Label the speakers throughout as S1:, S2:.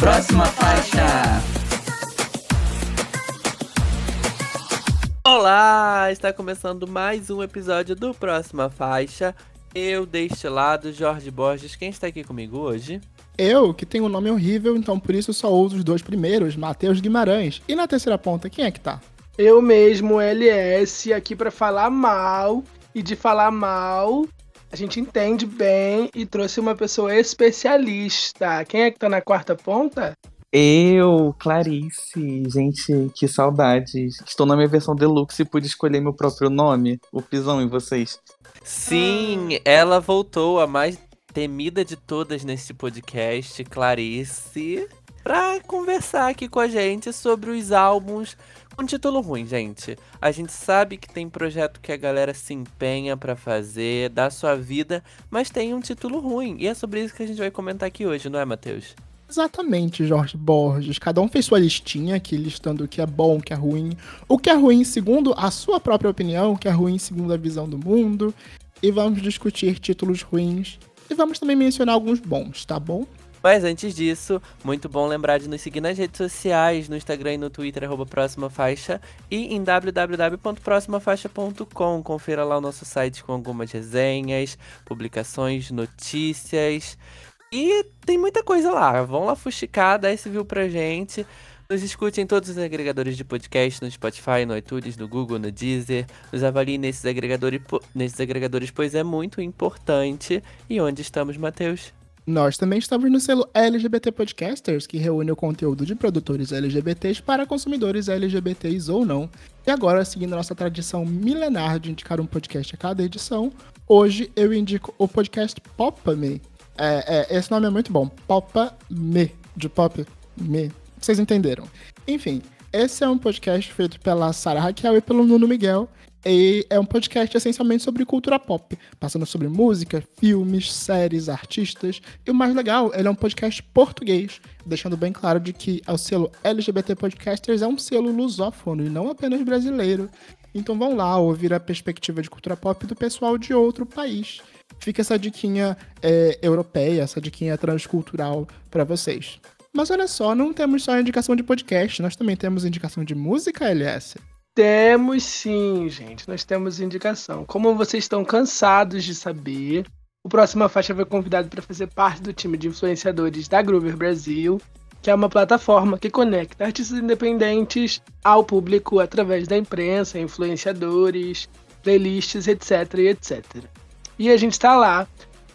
S1: Próxima faixa.
S2: Olá, está começando mais um episódio do Próxima Faixa. Eu deste lado, Jorge Borges. Quem está aqui comigo hoje?
S3: Eu, que tenho um nome horrível, então por isso só uso os dois primeiros, Matheus Guimarães. E na terceira ponta, quem é que tá?
S4: Eu mesmo, LS, aqui para falar mal. E de falar mal, a gente entende bem e trouxe uma pessoa especialista. Quem é que tá na quarta ponta?
S5: Eu, Clarice, gente, que saudades. Estou na minha versão deluxe e pude escolher meu próprio nome. O Pisão e vocês.
S2: Sim, ela voltou, a mais temida de todas neste podcast, Clarice, pra conversar aqui com a gente sobre os álbuns com título ruim, gente. A gente sabe que tem projeto que a galera se empenha para fazer, dá sua vida, mas tem um título ruim. E é sobre isso que a gente vai comentar aqui hoje, não é, Matheus?
S3: Exatamente, Jorge Borges. Cada um fez sua listinha aqui, listando o que é bom, o que é ruim. O que é ruim segundo a sua própria opinião, o que é ruim segundo a visão do mundo. E vamos discutir títulos ruins. E vamos também mencionar alguns bons, tá bom?
S2: Mas antes disso, muito bom lembrar de nos seguir nas redes sociais, no Instagram e no Twitter, arroba Próxima Faixa, e em www.proximafaixa.com. Confira lá o nosso site com algumas resenhas, publicações, notícias. E tem muita coisa lá. Vão lá fuxicar, dá esse view pra gente. Nos escute em todos os agregadores de podcast, no Spotify, no iTunes, no Google, no Deezer. Nos avalie nesses agregadores, nesses agregadores, pois é muito importante. E onde estamos, Matheus?
S3: Nós também estamos no selo LGBT Podcasters, que reúne o conteúdo de produtores LGBTs para consumidores LGBTs ou não. E agora, seguindo nossa tradição milenar de indicar um podcast a cada edição, hoje eu indico o podcast Popa Me. É, é, esse nome é muito bom. Popa Me. De pop me. Vocês entenderam. Enfim, esse é um podcast feito pela Sarah Raquel e pelo Nuno Miguel. E é um podcast essencialmente sobre cultura pop, passando sobre música, filmes, séries, artistas. E o mais legal, ele é um podcast português, deixando bem claro de que o selo LGBT Podcasters é um selo lusófono e não apenas brasileiro. Então vão lá ouvir a perspectiva de cultura pop do pessoal de outro país. Fica essa diquinha é, europeia, essa diquinha transcultural para vocês. Mas olha só, não temos só indicação de podcast, nós também temos indicação de música, LS.
S4: Temos sim, gente. Nós temos indicação. Como vocês estão cansados de saber, o Próxima Faixa foi convidado para fazer parte do time de influenciadores da Groover Brasil, que é uma plataforma que conecta artistas independentes ao público através da imprensa, influenciadores, playlists, etc, etc. E a gente está lá.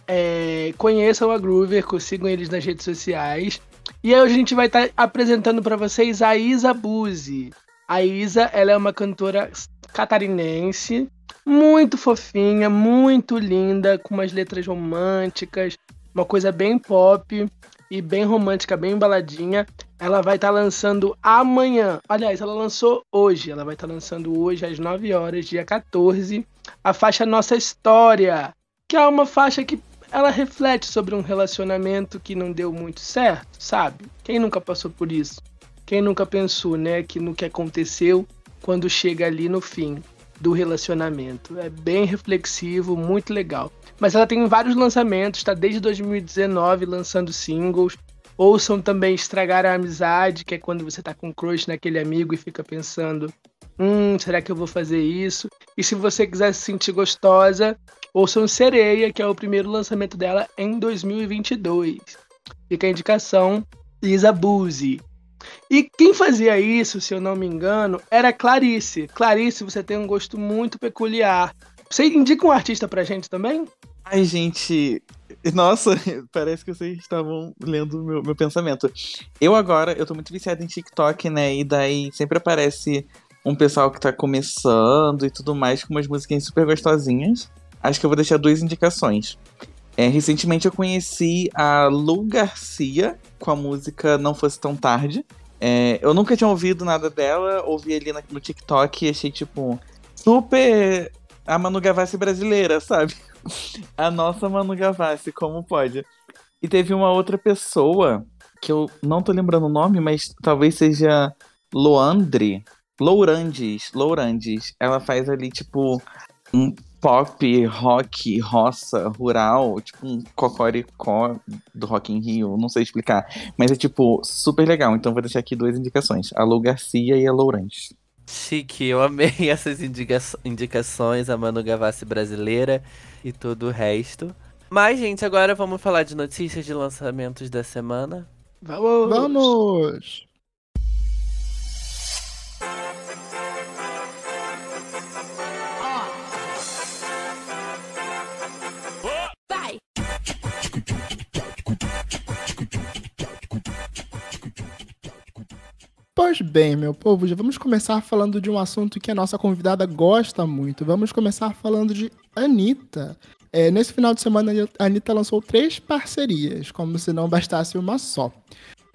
S4: É, conheçam a Groover, sigam eles nas redes sociais. E aí hoje a gente vai estar tá apresentando para vocês a Isa Buzzi. A Isa, ela é uma cantora catarinense, muito fofinha, muito linda, com umas letras românticas, uma coisa bem pop e bem romântica, bem embaladinha. Ela vai estar tá lançando amanhã. Aliás, ela lançou hoje. Ela vai estar tá lançando hoje às 9 horas, dia 14, a faixa Nossa História, que é uma faixa que ela reflete sobre um relacionamento que não deu muito certo, sabe? Quem nunca passou por isso? Quem nunca pensou, né, que no que aconteceu quando chega ali no fim do relacionamento. É bem reflexivo, muito legal. Mas ela tem vários lançamentos, está desde 2019 lançando singles. Ouçam também Estragar a Amizade, que é quando você tá com crush naquele amigo e fica pensando: hum, será que eu vou fazer isso? E se você quiser se sentir gostosa, ouçam Sereia, que é o primeiro lançamento dela em 2022. Fica a indicação: Lisa Buzzi. E quem fazia isso, se eu não me engano, era Clarice. Clarice, você tem um gosto muito peculiar. Você indica um artista pra gente também?
S5: Ai, gente. Nossa, parece que vocês estavam lendo meu, meu pensamento. Eu agora, eu tô muito viciado em TikTok, né? E daí sempre aparece um pessoal que tá começando e tudo mais com umas musiquinhas super gostosinhas. Acho que eu vou deixar duas indicações. É, recentemente eu conheci a Lu Garcia com a música Não Fosse Tão Tarde. É, eu nunca tinha ouvido nada dela, ouvi ali no TikTok e achei, tipo, super a Manu Gavassi brasileira, sabe? A nossa Manu Gavassi, como pode? E teve uma outra pessoa, que eu não tô lembrando o nome, mas talvez seja Loandre. Lourandes, Lourandes. Ela faz ali, tipo, um pop, rock, roça, rural, tipo um cocoricó do Rock in Rio, não sei explicar. Mas é tipo super legal, então vou deixar aqui duas indicações: a Lou Garcia e a Lourange.
S2: Chique, eu amei essas indica indicações, a Manu Gavassi brasileira e todo o resto. Mas, gente, agora vamos falar de notícias de lançamentos da semana.
S4: Vamos!
S3: Vamos! Pois bem, meu povo, já vamos começar falando de um assunto que a nossa convidada gosta muito. Vamos começar falando de Anitta. É, nesse final de semana, a Anitta lançou três parcerias, como se não bastasse uma só.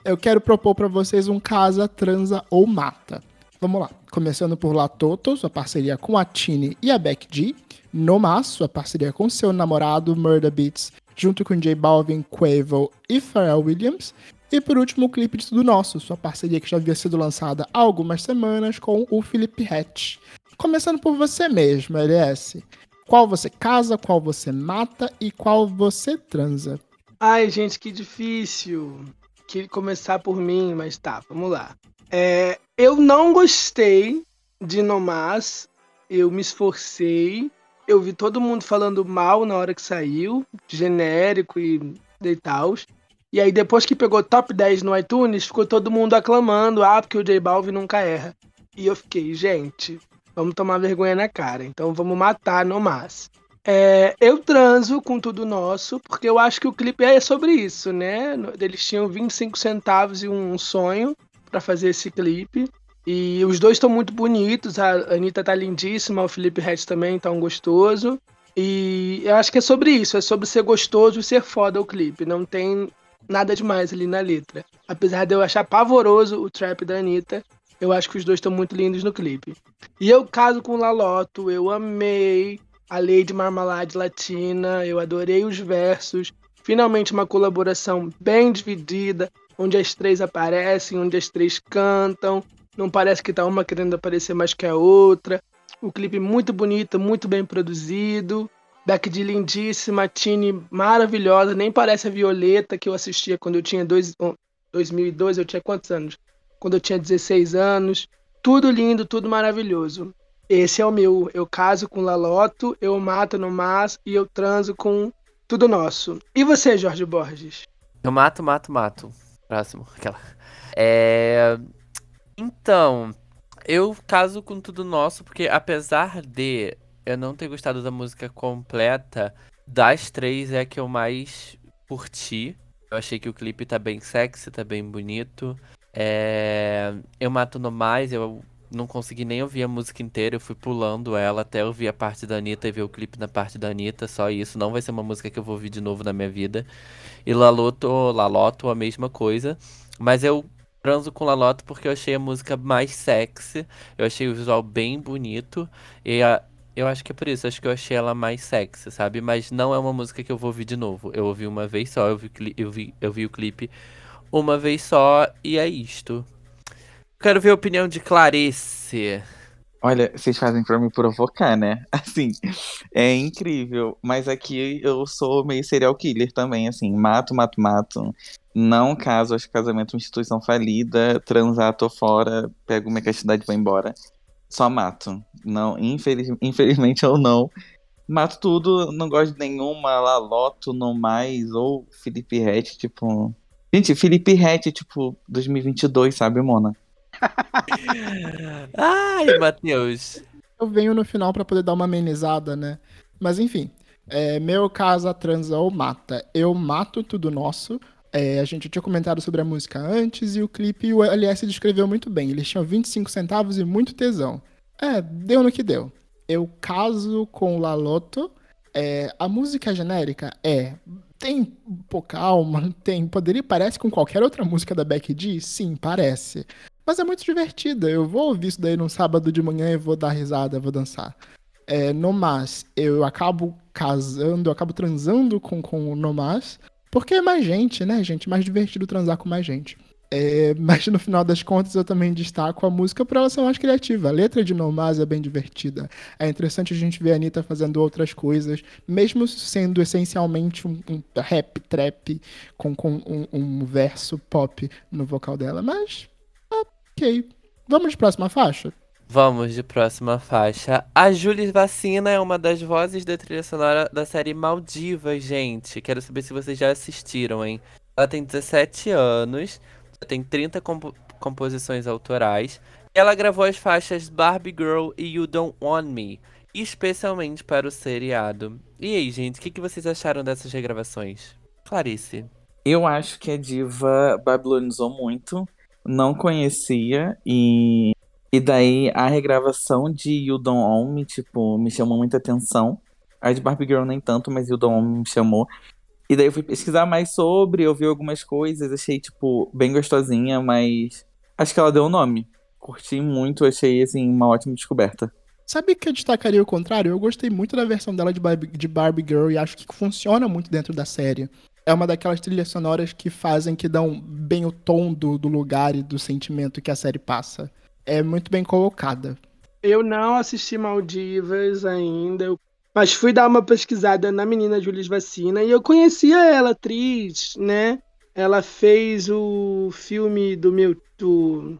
S3: Eu quero propor para vocês um casa, transa ou mata. Vamos lá. Começando por Latoto, sua parceria com a Tini e a Beck G. Nomas, sua parceria com seu namorado Murder Beats, junto com J Balvin, Quavo e Pharrell Williams. E por último, o clipe de Tudo Nosso, sua parceria que já havia sido lançada há algumas semanas com o Felipe Hatch. Começando por você mesmo, LS. Qual você casa, qual você mata e qual você transa?
S4: Ai, gente, que difícil. Que começar por mim, mas tá, vamos lá. É, eu não gostei de Nomás. Eu me esforcei. Eu vi todo mundo falando mal na hora que saiu, genérico e, e tal. E aí, depois que pegou top 10 no iTunes, ficou todo mundo aclamando, ah, porque o J Balvin nunca erra. E eu fiquei, gente, vamos tomar vergonha na cara, então vamos matar no mas. É, eu transo com tudo nosso, porque eu acho que o clipe é sobre isso, né? Eles tinham 25 centavos e um sonho para fazer esse clipe. E os dois estão muito bonitos, a Anitta tá lindíssima, o Felipe Rett também tá um gostoso. E eu acho que é sobre isso, é sobre ser gostoso e ser foda o clipe. Não tem nada demais ali na letra. Apesar de eu achar pavoroso o trap da Anitta, eu acho que os dois estão muito lindos no clipe. E eu caso com Laloto, eu amei a Lady Marmalade Latina, eu adorei os versos. Finalmente uma colaboração bem dividida, onde as três aparecem, onde as três cantam. Não parece que tá uma querendo aparecer mais que a outra. O clipe muito bonito, muito bem produzido. Beck de lindíssima, Tini maravilhosa, nem parece a Violeta que eu assistia quando eu tinha dois, 2002, eu tinha quantos anos? Quando eu tinha 16 anos. Tudo lindo, tudo maravilhoso. Esse é o meu. Eu caso com Laloto, eu mato no Mas e eu transo com tudo nosso. E você, Jorge Borges?
S2: Eu mato, mato, mato. Próximo. Aquela. É... Então, eu caso com tudo nosso, porque apesar de eu não ter gostado da música completa, das três é a que eu mais curti. Eu achei que o clipe tá bem sexy, tá bem bonito. É... Eu mato no mais, eu não consegui nem ouvir a música inteira, eu fui pulando ela até ouvir a parte da Anitta e ver o clipe na parte da Anitta, só isso. Não vai ser uma música que eu vou ouvir de novo na minha vida. E Laloto, Laloto, a mesma coisa. Mas eu transo com Laloto porque eu achei a música mais sexy, eu achei o visual bem bonito. E a, eu acho que é por isso, acho que eu achei ela mais sexy, sabe? Mas não é uma música que eu vou ouvir de novo. Eu ouvi uma vez só, eu vi, eu vi, eu vi o clipe uma vez só e é isto. Quero ver a opinião de Clarice.
S5: Olha, vocês fazem pra me provocar, né? Assim, é incrível. Mas aqui eu sou meio serial killer também, assim. Mato, mato, mato. Não caso, acho que casamento é uma instituição falida. Transar, tô fora. Pego minha castidade e vou embora. Só mato. Não, infeliz, infelizmente eu não. Mato tudo, não gosto de nenhuma, Laloto, não mais, ou Felipe Rett, tipo. Gente, Felipe Rett, tipo, 2022, sabe, Mona?
S2: Ai, Matheus.
S3: Eu venho no final para poder dar uma amenizada, né? Mas enfim, é, meu casa transa ou mata. Eu mato tudo nosso. É, a gente tinha comentado sobre a música antes e o clipe o LS descreveu muito bem. Eles tinham 25 centavos e muito tesão. É, deu no que deu. Eu caso com Laloto. É, a música genérica é. Tem pouca alma, tem. Poderia, parece com qualquer outra música da Becky G? Sim, parece. Mas é muito divertida. Eu vou ouvir isso daí num sábado de manhã e vou dar risada, vou dançar. É, no mas, eu acabo casando, eu acabo transando com, com o No Mas, porque é mais gente, né, gente? Mais divertido transar com mais gente. É, mas no final das contas eu também destaco a música por ela ser mais criativa. A letra de Nomaz é bem divertida. É interessante a gente ver a Anitta fazendo outras coisas, mesmo sendo essencialmente um, um rap, trap, com, com um, um, verso pop no vocal dela. Mas, ok. Vamos de próxima faixa?
S2: Vamos de próxima faixa. A Julie Vacina é uma das vozes da trilha sonora da série Maldivas, gente. Quero saber se vocês já assistiram, hein? Ela tem 17 anos tem 30 compo composições autorais. Ela gravou as faixas Barbie Girl e You Don't Want Me, especialmente para o seriado. E aí, gente, o que, que vocês acharam dessas regravações? Clarice.
S5: Eu acho que a diva babilonizou muito, não conhecia e e daí a regravação de You Don't Own Me, tipo, me chamou muita atenção. A de Barbie Girl nem tanto, mas You Don't Own Me me chamou. E daí eu fui pesquisar mais sobre, eu vi algumas coisas, achei, tipo, bem gostosinha, mas acho que ela deu o nome. Curti muito, achei, assim, uma ótima descoberta.
S3: Sabe que eu destacaria o contrário? Eu gostei muito da versão dela de Barbie, de Barbie Girl e acho que funciona muito dentro da série. É uma daquelas trilhas sonoras que fazem, que dão bem o tom do, do lugar e do sentimento que a série passa. É muito bem colocada.
S4: Eu não assisti Maldivas ainda. Mas fui dar uma pesquisada na menina Julius Vacina e eu conhecia ela, atriz, né? Ela fez o filme do meu. Do...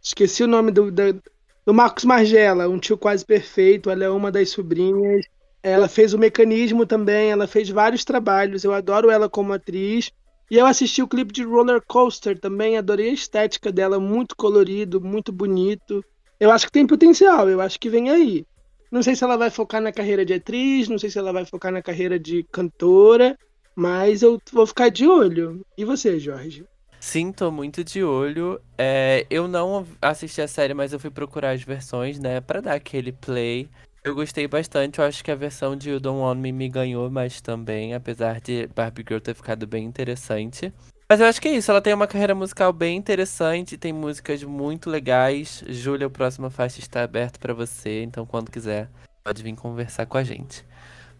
S4: Esqueci o nome do, do, do Marcos Margela, Um Tio Quase Perfeito. Ela é uma das sobrinhas. Ela fez o Mecanismo também. Ela fez vários trabalhos. Eu adoro ela como atriz. E eu assisti o clipe de Roller Coaster também. Adorei a estética dela, muito colorido, muito bonito. Eu acho que tem potencial. Eu acho que vem aí. Não sei se ela vai focar na carreira de atriz, não sei se ela vai focar na carreira de cantora, mas eu vou ficar de olho. E você, Jorge?
S2: Sim, tô muito de olho. É, eu não assisti a série, mas eu fui procurar as versões, né, para dar aquele play. Eu gostei bastante, eu acho que a versão de You Don't Want Me me ganhou mais também, apesar de Barbie Girl ter ficado bem interessante. Mas eu acho que é isso, ela tem uma carreira musical bem interessante, tem músicas muito legais. Júlia, o próximo faixa está aberto para você, então quando quiser, pode vir conversar com a gente.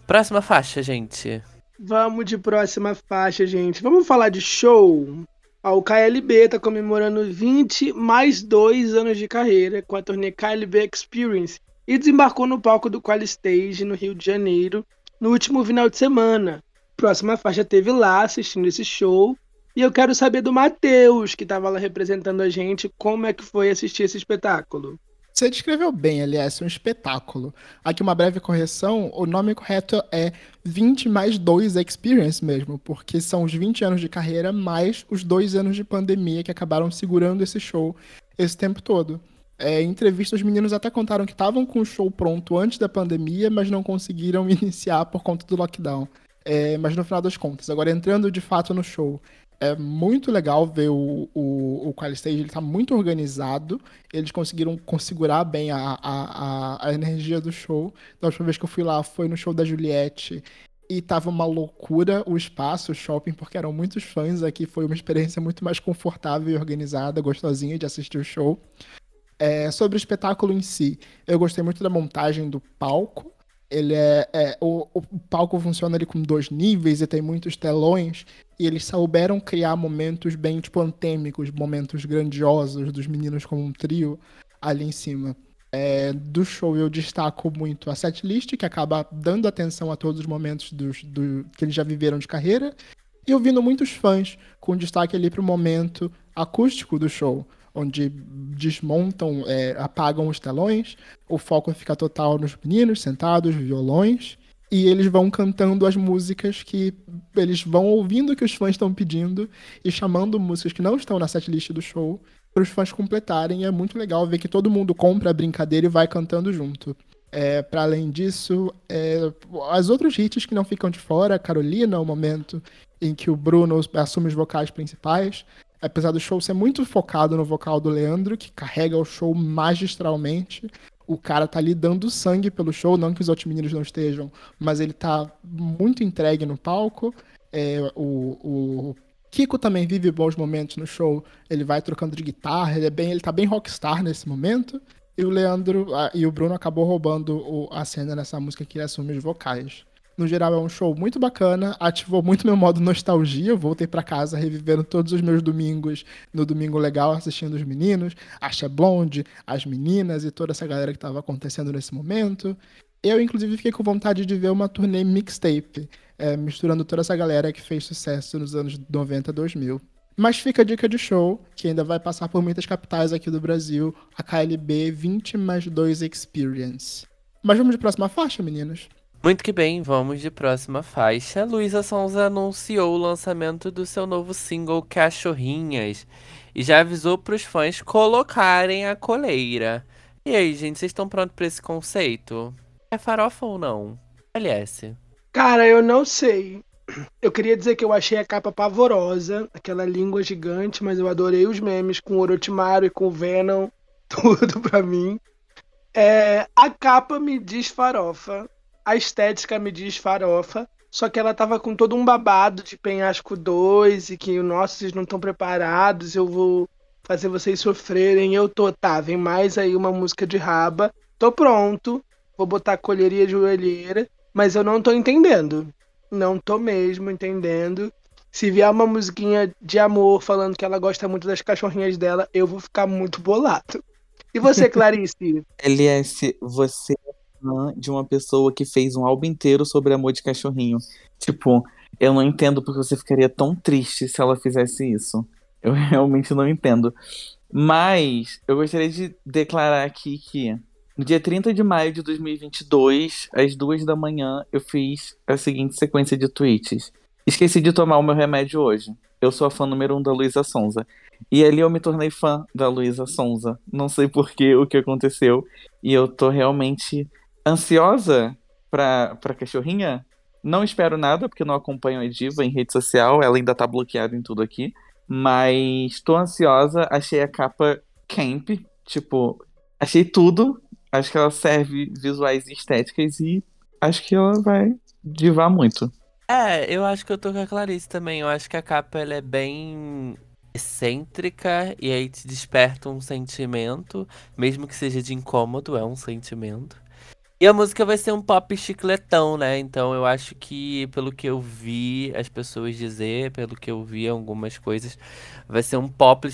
S2: Próxima faixa, gente.
S4: Vamos de próxima faixa, gente. Vamos falar de show. o KLB está comemorando 20 mais 2 anos de carreira com a turnê KLB Experience e desembarcou no palco do Qual Stage no Rio de Janeiro no último final de semana. Próxima faixa teve lá assistindo esse show e eu quero saber do Matheus, que estava lá representando a gente, como é que foi assistir esse espetáculo.
S3: Você descreveu bem, aliás, um espetáculo. Aqui uma breve correção, o nome correto é 20 mais 2 Experience mesmo, porque são os 20 anos de carreira mais os dois anos de pandemia que acabaram segurando esse show esse tempo todo. É, em entrevista, os meninos até contaram que estavam com o show pronto antes da pandemia, mas não conseguiram iniciar por conta do lockdown. É, mas no final das contas, agora entrando de fato no show, é muito legal ver o, o, o Qual Stage, ele tá muito organizado, eles conseguiram configurar bem a, a, a, energia do show. Da última vez que eu fui lá foi no show da Juliette, e tava uma loucura o espaço, o shopping, porque eram muitos fãs aqui, foi uma experiência muito mais confortável e organizada, gostosinha de assistir o show. É, sobre o espetáculo em si, eu gostei muito da montagem do palco, ele é, é o, o, palco funciona ali com dois níveis e tem muitos telões e eles souberam criar momentos bem tipo antêmicos, momentos grandiosos dos meninos como um trio ali em cima. É, do show eu destaco muito a setlist, que acaba dando atenção a todos os momentos dos, do, que eles já viveram de carreira, e ouvindo muitos fãs, com destaque ali para o momento acústico do show, onde desmontam, é, apagam os telões, o foco fica total nos meninos sentados, violões, e eles vão cantando as músicas que eles vão ouvindo que os fãs estão pedindo e chamando músicas que não estão na setlist do show para os fãs completarem. E é muito legal ver que todo mundo compra a brincadeira e vai cantando junto. É, para além disso, é, as outros hits que não ficam de fora, Carolina, o momento em que o Bruno assume os vocais principais, apesar do show ser muito focado no vocal do Leandro, que carrega o show magistralmente, o cara tá ali dando sangue pelo show, não que os outros meninos não estejam, mas ele tá muito entregue no palco. É, o, o Kiko também vive bons momentos no show, ele vai trocando de guitarra, ele, é bem, ele tá bem rockstar nesse momento. E o Leandro a, e o Bruno acabou roubando o, a cena nessa música que ele assume os vocais. No geral, é um show muito bacana, ativou muito meu modo nostalgia. Eu voltei para casa revivendo todos os meus domingos no Domingo Legal, assistindo os meninos, a Blonde, as meninas e toda essa galera que estava acontecendo nesse momento. Eu, inclusive, fiquei com vontade de ver uma turnê mixtape, é, misturando toda essa galera que fez sucesso nos anos 90 2000. Mas fica a dica de show, que ainda vai passar por muitas capitais aqui do Brasil, a KLB 20 mais 2 Experience. Mas vamos de próxima faixa, meninos?
S2: Muito que bem, vamos de próxima faixa. Luísa Sonza anunciou o lançamento do seu novo single Cachorrinhas e já avisou para os fãs colocarem a coleira. E aí, gente, vocês estão prontos para esse conceito? É farofa ou não? LS.
S4: Cara, eu não sei. Eu queria dizer que eu achei a capa pavorosa, aquela língua gigante, mas eu adorei os memes com o Orochimaru e com o Venom, tudo pra mim. É, a capa me diz farofa, a estética me diz farofa, só que ela tava com todo um babado de penhasco 2 e que, nossa, vocês não estão preparados, eu vou fazer vocês sofrerem. Eu tô, tá, vem mais aí uma música de raba, tô pronto, vou botar colheria de joelheira, mas eu não tô entendendo. Não tô mesmo entendendo. Se vier uma musiquinha de amor falando que ela gosta muito das cachorrinhas dela, eu vou ficar muito bolado. E você, Clarice?
S5: LS, você é fã de uma pessoa que fez um álbum inteiro sobre amor de cachorrinho. Tipo, eu não entendo porque você ficaria tão triste se ela fizesse isso. Eu realmente não entendo. Mas eu gostaria de declarar aqui que no dia 30 de maio de 2022, às duas da manhã, eu fiz a seguinte sequência de tweets. Esqueci de tomar o meu remédio hoje. Eu sou a fã número um da Luísa Sonza. E ali eu me tornei fã da Luísa Sonza. Não sei por que o que aconteceu. E eu tô realmente ansiosa pra, pra cachorrinha. Não espero nada, porque não acompanho a Diva em rede social. Ela ainda tá bloqueada em tudo aqui. Mas tô ansiosa. Achei a capa camp. Tipo, achei tudo. Acho que ela serve visuais e estéticas e acho que ela vai divar muito.
S2: É, eu acho que eu tô com a Clarice também. Eu acho que a capa ela é bem excêntrica e aí te desperta um sentimento, mesmo que seja de incômodo, é um sentimento. E a música vai ser um pop chicletão, né? Então eu acho que, pelo que eu vi as pessoas dizer, pelo que eu vi algumas coisas, vai ser um pop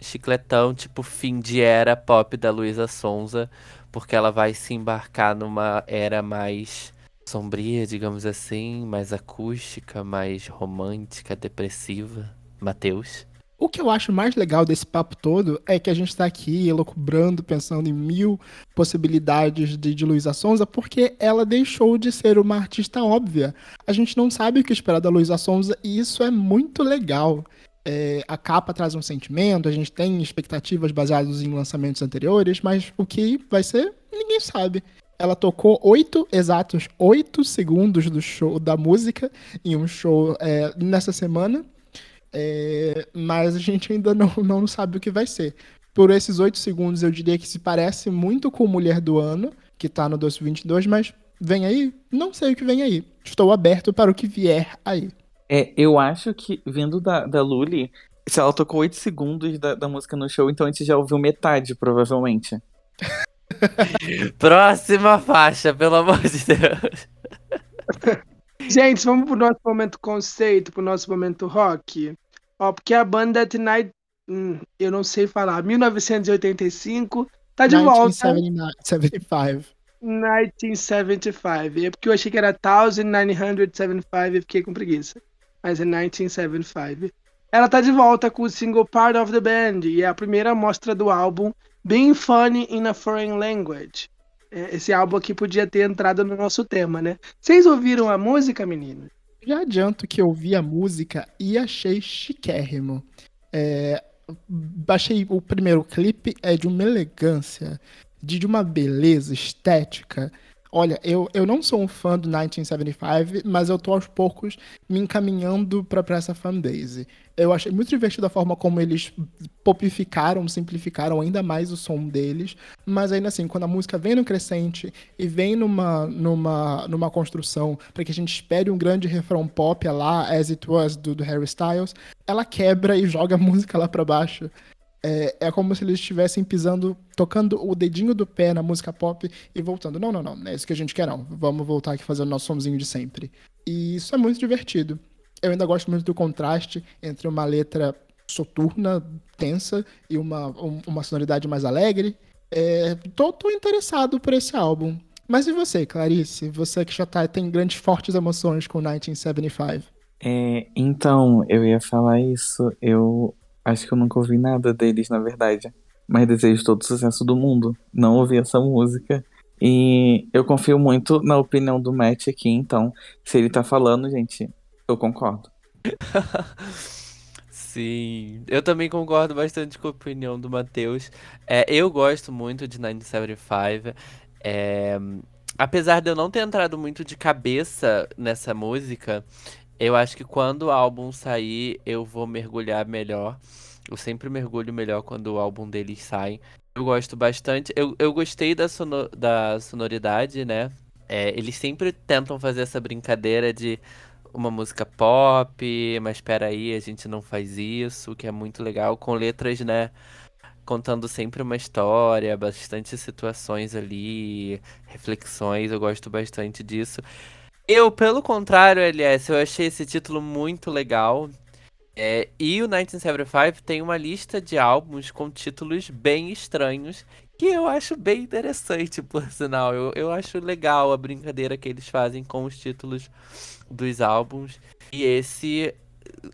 S2: chicletão, tipo fim de era pop da Luísa Sonza porque ela vai se embarcar numa era mais sombria, digamos assim, mais acústica, mais romântica, depressiva. Matheus?
S3: O que eu acho mais legal desse papo todo é que a gente está aqui elocubrando, pensando em mil possibilidades de, de Luísa Sonza, porque ela deixou de ser uma artista óbvia. A gente não sabe o que esperar da Luísa Sonza e isso é muito legal é, a capa traz um sentimento, a gente tem expectativas baseadas em lançamentos anteriores, mas o que vai ser, ninguém sabe. Ela tocou oito, exatos oito segundos do show da música em um show é, nessa semana, é, mas a gente ainda não, não sabe o que vai ser. Por esses oito segundos, eu diria que se parece muito com Mulher do Ano, que tá no 2022, mas vem aí? Não sei o que vem aí. Estou aberto para o que vier aí.
S5: É, eu acho que, vindo da, da Luli, se ela tocou 8 segundos da, da música no show, então a gente já ouviu metade, provavelmente.
S2: Próxima faixa, pelo amor de Deus.
S4: Gente, vamos pro nosso momento conceito, pro nosso momento rock. Ó, porque a banda Tonight, hum, eu não sei falar, 1985, tá de
S3: 1975. volta.
S4: 1975. É porque eu achei que era 1975 e fiquei com preguiça mas é 1975. Ela tá de volta com o single Part of the Band e é a primeira mostra do álbum Being Funny in a Foreign Language. É, esse álbum aqui podia ter entrado no nosso tema, né? Vocês ouviram a música, menino?
S3: Já adianto que eu vi a música e achei chiquérrimo. É, achei o primeiro clipe é de uma elegância, de uma beleza estética Olha, eu, eu não sou um fã do 1975, mas eu tô aos poucos me encaminhando para essa fanbase. Eu achei muito divertido a forma como eles popificaram, simplificaram ainda mais o som deles, mas ainda assim, quando a música vem no crescente e vem numa, numa, numa construção para que a gente espere um grande refrão pop lá, As It Was, do, do Harry Styles, ela quebra e joga a música lá para baixo. É, é como se eles estivessem pisando, tocando o dedinho do pé na música pop e voltando. Não, não, não, não é isso que a gente quer, não. Vamos voltar aqui fazendo nosso somzinho de sempre. E isso é muito divertido. Eu ainda gosto muito do contraste entre uma letra soturna, tensa, e uma, um, uma sonoridade mais alegre. É, tô, tô interessado por esse álbum. Mas e você, Clarice? Você que já tá, tem grandes, fortes emoções com 1975.
S5: É, então, eu ia falar isso. Eu acho que eu nunca ouvi nada deles, na verdade. Mas desejo todo o sucesso do mundo. Não ouvi essa música. E eu confio muito na opinião do Matt aqui, então, se ele tá falando, gente, eu concordo.
S2: Sim, eu também concordo bastante com a opinião do Matheus. É, eu gosto muito de 1975. É, apesar de eu não ter entrado muito de cabeça nessa música, eu acho que quando o álbum sair, eu vou mergulhar melhor. Eu sempre mergulho melhor quando o álbum deles sai. Eu gosto bastante. Eu, eu gostei da, sono, da sonoridade, né? É, eles sempre tentam fazer essa brincadeira de uma música pop, mas espera aí, a gente não faz isso, que é muito legal, com letras, né? Contando sempre uma história, bastante situações ali, reflexões, eu gosto bastante disso. Eu, pelo contrário, LS, eu achei esse título muito legal. É, e o 1975 tem uma lista de álbuns com títulos bem estranhos, que eu acho bem interessante, por sinal. Eu, eu acho legal a brincadeira que eles fazem com os títulos dos álbuns. E esse,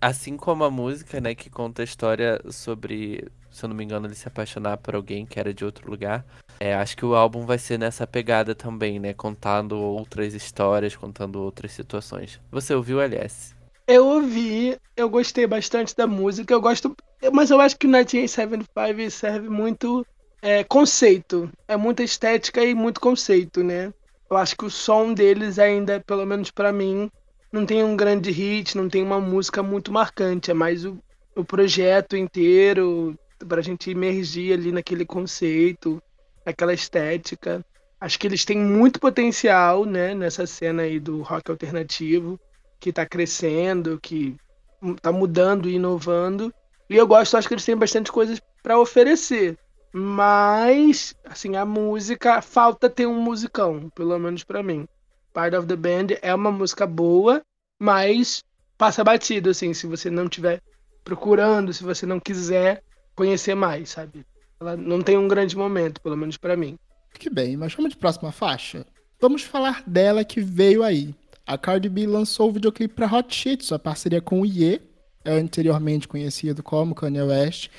S2: assim como a música, né, que conta a história sobre, se eu não me engano, ele se apaixonar por alguém que era de outro lugar. É, acho que o álbum vai ser nessa pegada também, né? Contando outras histórias, contando outras situações. Você ouviu, LS?
S4: Eu ouvi, eu gostei bastante da música, eu gosto. Mas eu acho que o 1975 serve muito é, conceito. É muita estética e muito conceito, né? Eu acho que o som deles ainda, pelo menos para mim, não tem um grande hit, não tem uma música muito marcante. É mais o, o projeto inteiro, pra gente emergir ali naquele conceito aquela estética. Acho que eles têm muito potencial, né, nessa cena aí do rock alternativo, que está crescendo, que está mudando e inovando. E eu gosto, acho que eles têm bastante coisas para oferecer. Mas, assim, a música, falta ter um musicão, pelo menos para mim. Part of the Band é uma música boa, mas passa batido, assim, se você não estiver procurando, se você não quiser conhecer mais, sabe? Ela não tem um grande momento, pelo menos para mim.
S3: Que bem, mas vamos de próxima faixa? Vamos falar dela que veio aí. A Cardi B lançou o videoclipe para Hot Shit, sua parceria com o Ye, anteriormente conhecido como Kanye West,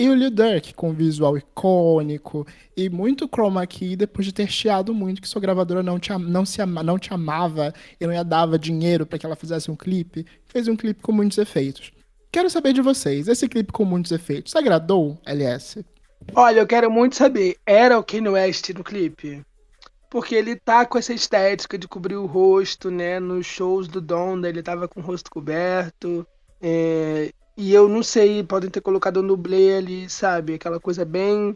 S3: e o Lil Durk, com visual icônico e muito chroma key, depois de ter chiado muito que sua gravadora não te, não se ama, não te amava e não ia dava dinheiro para que ela fizesse um clipe, fez um clipe com muitos efeitos. Quero saber de vocês, esse clipe com muitos efeitos agradou, LS?
S4: Olha, eu quero muito saber, era o Kanye West no clipe? Porque ele tá com essa estética de cobrir o rosto, né? Nos shows do Donda, ele tava com o rosto coberto. É, e eu não sei, podem ter colocado no dublê ali, sabe? Aquela coisa bem.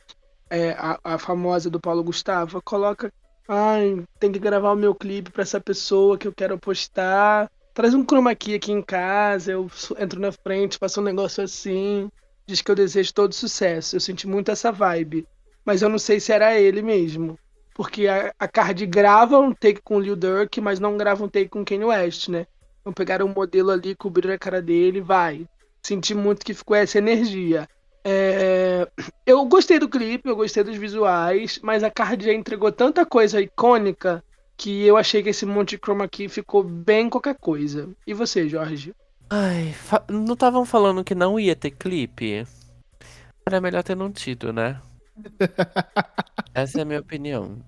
S4: É, a, a, famosa do Paulo Gustavo. Coloca. Ai, tem que gravar o meu clipe pra essa pessoa que eu quero postar. Traz um chroma key aqui em casa, eu entro na frente, faço um negócio assim diz que eu desejo todo sucesso. Eu senti muito essa vibe. Mas eu não sei se era ele mesmo. Porque a, a Card grava um take com o Lil Durk, mas não grava um take com Kanye West, né? Então pegaram um modelo ali, cobriram a cara dele vai. Senti muito que ficou essa energia. É... Eu gostei do clipe, eu gostei dos visuais, mas a Card já entregou tanta coisa icônica que eu achei que esse monte de chroma key ficou bem qualquer coisa. E você, Jorge?
S2: Ai, não estavam falando que não ia ter clipe? Era melhor ter não tido, né? Essa é a minha opinião.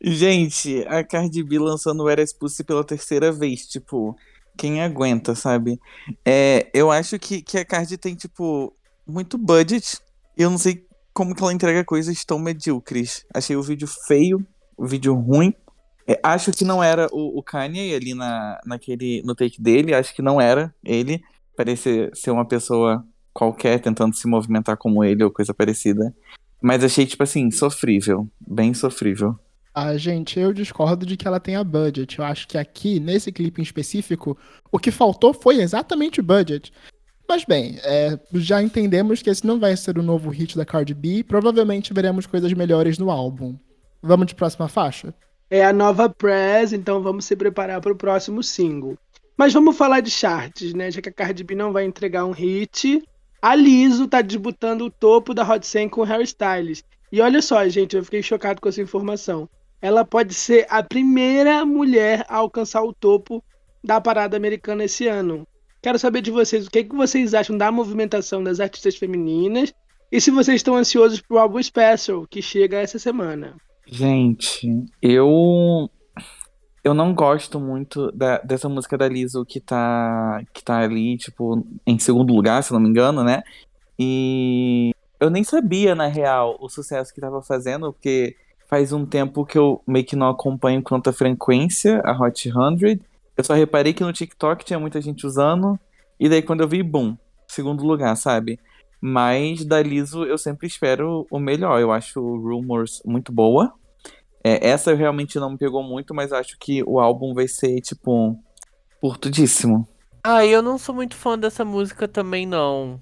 S5: Gente, a Cardi B lançando o Era Expulse pela terceira vez, tipo, quem aguenta, sabe? É, eu acho que, que a Cardi tem, tipo, muito budget. E eu não sei como que ela entrega coisas tão medíocres. Achei o vídeo feio, o vídeo ruim. É, acho que não era o, o Kanye ali na, naquele, no take dele, acho que não era ele. Parece ser uma pessoa qualquer tentando se movimentar como ele ou coisa parecida. Mas achei, tipo assim, sofrível. Bem sofrível.
S3: Ah, gente, eu discordo de que ela tenha budget. Eu acho que aqui, nesse clipe em específico, o que faltou foi exatamente o budget. Mas bem, é, já entendemos que esse não vai ser o novo hit da Cardi B. Provavelmente veremos coisas melhores no álbum. Vamos de próxima faixa?
S4: É a nova press, então vamos se preparar para o próximo single. Mas vamos falar de charts, né? Já que a Cardi B não vai entregar um hit, a Liso tá disputando o topo da Hot 100 com Harry Styles. E olha só, gente, eu fiquei chocado com essa informação. Ela pode ser a primeira mulher a alcançar o topo da parada americana esse ano. Quero saber de vocês o que, é que vocês acham da movimentação das artistas femininas e se vocês estão ansiosos pro álbum Special, que chega essa semana.
S5: Gente, eu eu não gosto muito da, dessa música da Lizzo que tá, que tá ali, tipo, em segundo lugar, se não me engano, né? E eu nem sabia, na real, o sucesso que tava fazendo, porque faz um tempo que eu meio que não acompanho com tanta frequência a Hot 100. Eu só reparei que no TikTok tinha muita gente usando. E daí quando eu vi, boom, segundo lugar, sabe? Mas da Liso eu sempre espero o melhor. Eu acho Rumors muito boa. É, essa realmente não me pegou muito, mas acho que o álbum vai ser, tipo, curtudíssimo.
S2: Ah, eu não sou muito fã dessa música também, não.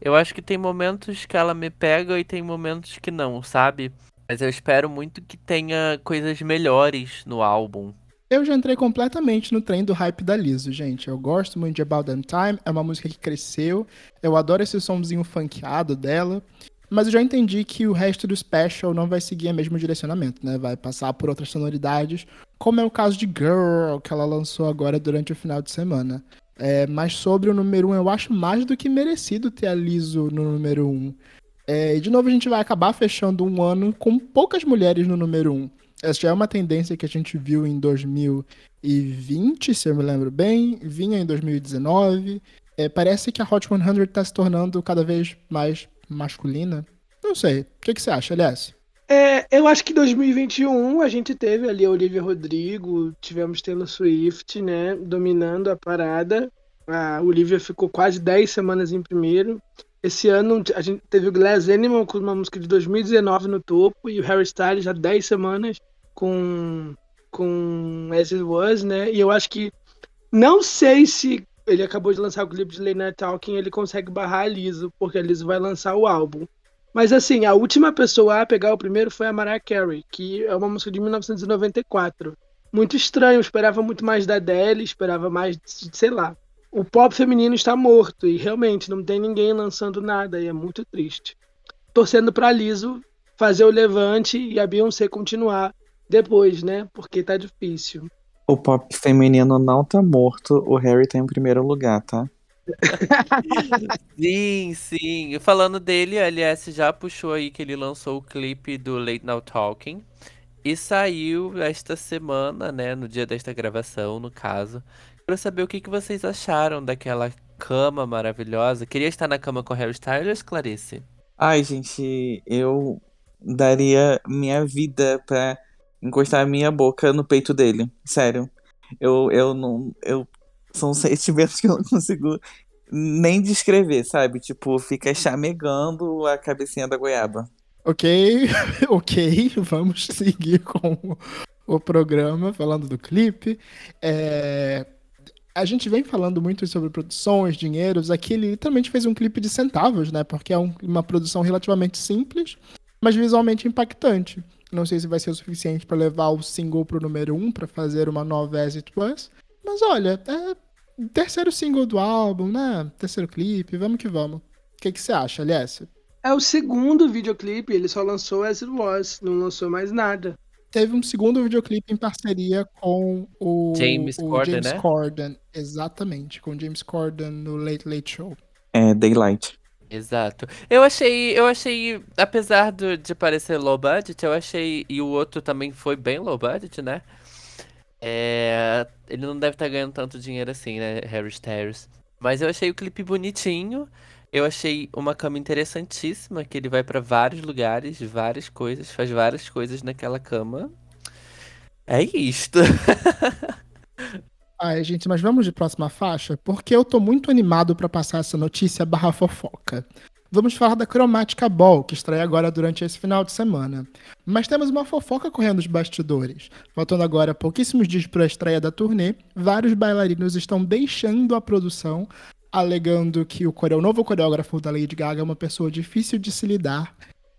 S2: Eu acho que tem momentos que ela me pega e tem momentos que não, sabe? Mas eu espero muito que tenha coisas melhores no álbum.
S3: Eu já entrei completamente no trem do hype da Liso, gente. Eu gosto muito de About Them Time, é uma música que cresceu. Eu adoro esse somzinho funkeado dela. Mas eu já entendi que o resto do special não vai seguir o mesmo direcionamento, né? Vai passar por outras sonoridades, como é o caso de Girl, que ela lançou agora durante o final de semana. É, mas sobre o número 1, um, eu acho mais do que merecido ter a Liso no número 1. Um. É, de novo a gente vai acabar fechando um ano com poucas mulheres no número 1. Um. Essa já é uma tendência que a gente viu em 2020, se eu me lembro bem, vinha em 2019. É, parece que a Hot 100 está se tornando cada vez mais masculina. Não sei. O que, que você acha, aliás?
S4: É, eu acho que 2021 a gente teve ali a Olivia Rodrigo, tivemos Taylor Swift, né, dominando a parada. A Olivia ficou quase 10 semanas em primeiro. Esse ano a gente teve o Glass Animal com uma música de 2019 no topo e o Harry Styles já 10 semanas com, com As It Was, né? E eu acho que. Não sei se ele acabou de lançar o clipe de Lena Talking, ele consegue barrar a Liso, porque a Liso vai lançar o álbum. Mas assim, a última pessoa a pegar o primeiro foi a Mariah Carey, que é uma música de 1994. Muito estranho, eu esperava muito mais da Adele, esperava mais, sei lá. O pop feminino está morto e realmente não tem ninguém lançando nada e é muito triste. Torcendo para Liso fazer o levante e a Beyoncé continuar depois, né? Porque tá difícil.
S5: O pop feminino não tá morto, o Harry tá em primeiro lugar, tá?
S2: sim, sim. Falando dele, a LS já puxou aí que ele lançou o clipe do Late Now Talking. E saiu esta semana, né? No dia desta gravação, no caso. Quero saber o que, que vocês acharam daquela cama maravilhosa. Queria estar na cama com Harry Styles, Clarice?
S5: Ai, gente, eu daria minha vida pra encostar a minha boca no peito dele. Sério. Eu, eu não. Eu, são sentimentos que eu não consigo nem descrever, sabe? Tipo, fica chamegando a cabecinha da goiaba.
S3: Ok, ok, vamos seguir com o programa falando do clipe. É... A gente vem falando muito sobre produções, dinheiros. Aqui ele literalmente fez um clipe de centavos, né? Porque é um, uma produção relativamente simples, mas visualmente impactante. Não sei se vai ser o suficiente para levar o single pro número 1 um, para fazer uma nova As It Was. Mas olha, é terceiro single do álbum, né? Terceiro clipe, vamos que vamos. O que, que você acha, aliás?
S4: É o segundo videoclipe, ele só lançou As It Was, não lançou mais nada.
S3: Teve um segundo videoclipe em parceria com o
S2: James,
S3: o
S2: Corden,
S3: James
S2: né?
S3: Corden. Exatamente, com o James Corden no Late Late Show.
S5: É, Daylight.
S2: Exato. Eu achei, eu achei, apesar do, de parecer low budget, eu achei, e o outro também foi bem low budget, né? É, ele não deve estar ganhando tanto dinheiro assim, né, Harry Styles. Mas eu achei o clipe bonitinho. Eu achei uma cama interessantíssima, que ele vai pra vários lugares, várias coisas, faz várias coisas naquela cama. É isto.
S3: Ai, gente, mas vamos de próxima faixa? Porque eu tô muito animado para passar essa notícia barra fofoca. Vamos falar da Chromatica Ball, que estreia agora durante esse final de semana. Mas temos uma fofoca correndo nos bastidores. Faltando agora pouquíssimos dias para a estreia da turnê, vários bailarinos estão deixando a produção alegando que o, o novo coreógrafo da Lady Gaga é uma pessoa difícil de se lidar.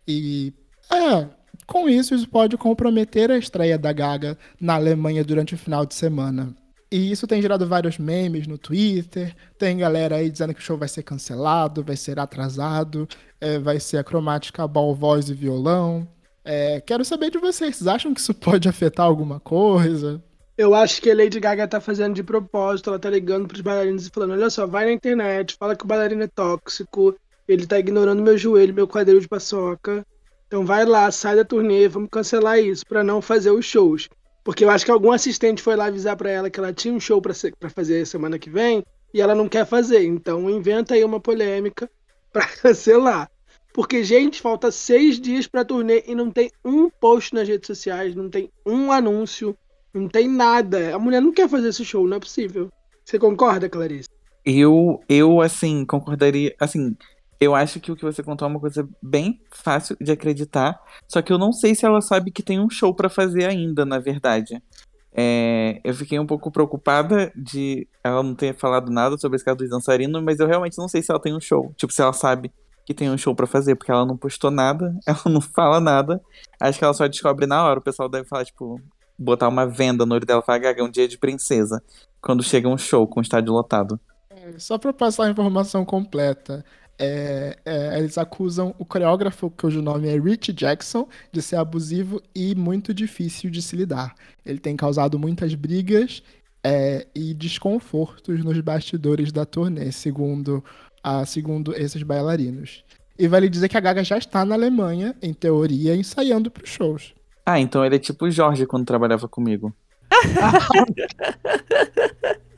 S3: E, é, com isso, isso pode comprometer a estreia da Gaga na Alemanha durante o final de semana. E isso tem gerado vários memes no Twitter. Tem galera aí dizendo que o show vai ser cancelado, vai ser atrasado, é, vai ser a cromática ball, voz e violão. É, quero saber de vocês. Vocês acham que isso pode afetar alguma coisa?
S4: Eu acho que a Lady Gaga tá fazendo de propósito, ela tá ligando pros bailarinos e falando: olha só, vai na internet, fala que o bailarino é tóxico, ele tá ignorando meu joelho, meu quadril de paçoca. Então vai lá, sai da turnê, vamos cancelar isso para não fazer os shows. Porque eu acho que algum assistente foi lá avisar para ela que ela tinha um show para fazer semana que vem e ela não quer fazer. Então inventa aí uma polêmica para cancelar. Porque, gente, falta seis dias pra turnê e não tem um post nas redes sociais, não tem um anúncio, não tem nada. A mulher não quer fazer esse show, não é possível. Você concorda, Clarice?
S5: Eu, eu assim, concordaria. Assim, eu acho que o que você contou é uma coisa bem fácil de acreditar. Só que eu não sei se ela sabe que tem um show para fazer ainda, na verdade. É, eu fiquei um pouco preocupada de ela não ter falado nada sobre esse caso dos dançarinos, mas eu realmente não sei se ela tem um show. Tipo, se ela sabe que tem um show para fazer, porque ela não postou nada, ela não fala nada. Acho que ela só descobre na hora. O pessoal deve falar, tipo, botar uma venda no olho dela e falar, Gaga, é um dia de princesa. Quando chega um show com o estádio lotado.
S3: É, só pra passar a informação completa. É, é, eles acusam o coreógrafo, cujo nome é Rich Jackson, de ser abusivo e muito difícil de se lidar. Ele tem causado muitas brigas é, e desconfortos nos bastidores da turnê, segundo a, segundo esses bailarinos. E vale dizer que a Gaga já está na Alemanha, em teoria, ensaiando para os shows.
S5: Ah, então ele é tipo o Jorge quando trabalhava comigo.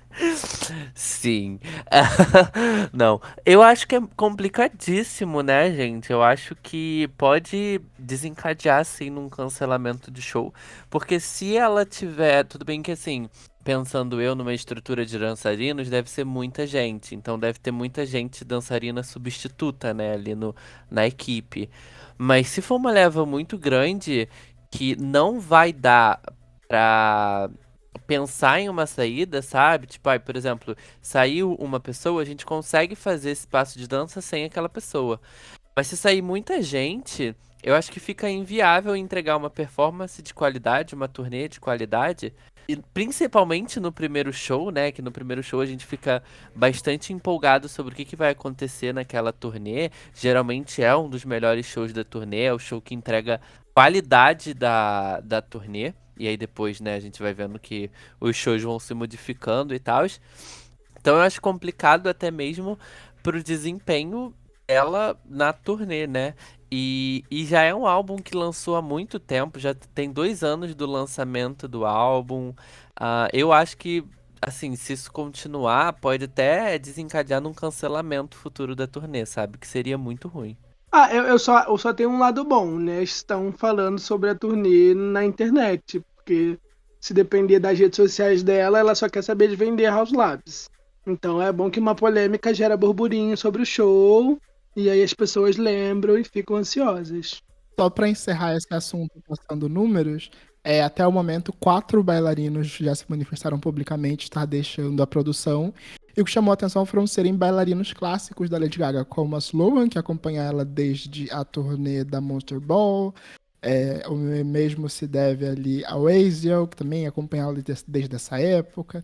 S2: Sim. Não, eu acho que é complicadíssimo, né, gente? Eu acho que pode desencadear, assim, num cancelamento de show. Porque se ela tiver. Tudo bem que, assim, pensando eu numa estrutura de dançarinos, deve ser muita gente. Então deve ter muita gente dançarina substituta, né, ali no, na equipe. Mas se for uma leva muito grande que não vai dar pra pensar em uma saída, sabe? Tipo, aí, por exemplo, saiu uma pessoa, a gente consegue fazer esse passo de dança sem aquela pessoa. Mas se sair muita gente, eu acho que fica inviável entregar uma performance de qualidade, uma turnê de qualidade, e principalmente no primeiro show, né? Que no primeiro show a gente fica bastante empolgado sobre o que, que vai acontecer naquela turnê. Geralmente é um dos melhores shows da turnê, é o show que entrega qualidade da, da turnê. E aí depois, né, a gente vai vendo que os shows vão se modificando e tal. Então eu acho complicado até mesmo pro desempenho dela na turnê, né? E, e já é um álbum que lançou há muito tempo, já tem dois anos do lançamento do álbum. Uh, eu acho que, assim, se isso continuar, pode até desencadear num cancelamento futuro da turnê, sabe? Que seria muito ruim.
S4: Ah, eu, eu, só, eu só tenho um lado bom, né? Estão falando sobre a turnê na internet, porque se depender das redes sociais dela, ela só quer saber de vender House Labs. Então é bom que uma polêmica gera burburinho sobre o show e aí as pessoas lembram e ficam ansiosas.
S3: Só para encerrar esse assunto passando números, é, até o momento, quatro bailarinos já se manifestaram publicamente, tá deixando a produção. E o que chamou a atenção foram serem bailarinos clássicos da Lady Gaga, como a Sloan, que acompanha ela desde a turnê da Monster Ball. É, o mesmo se deve ali ao Aziel, que também acompanha ela desde, desde essa época.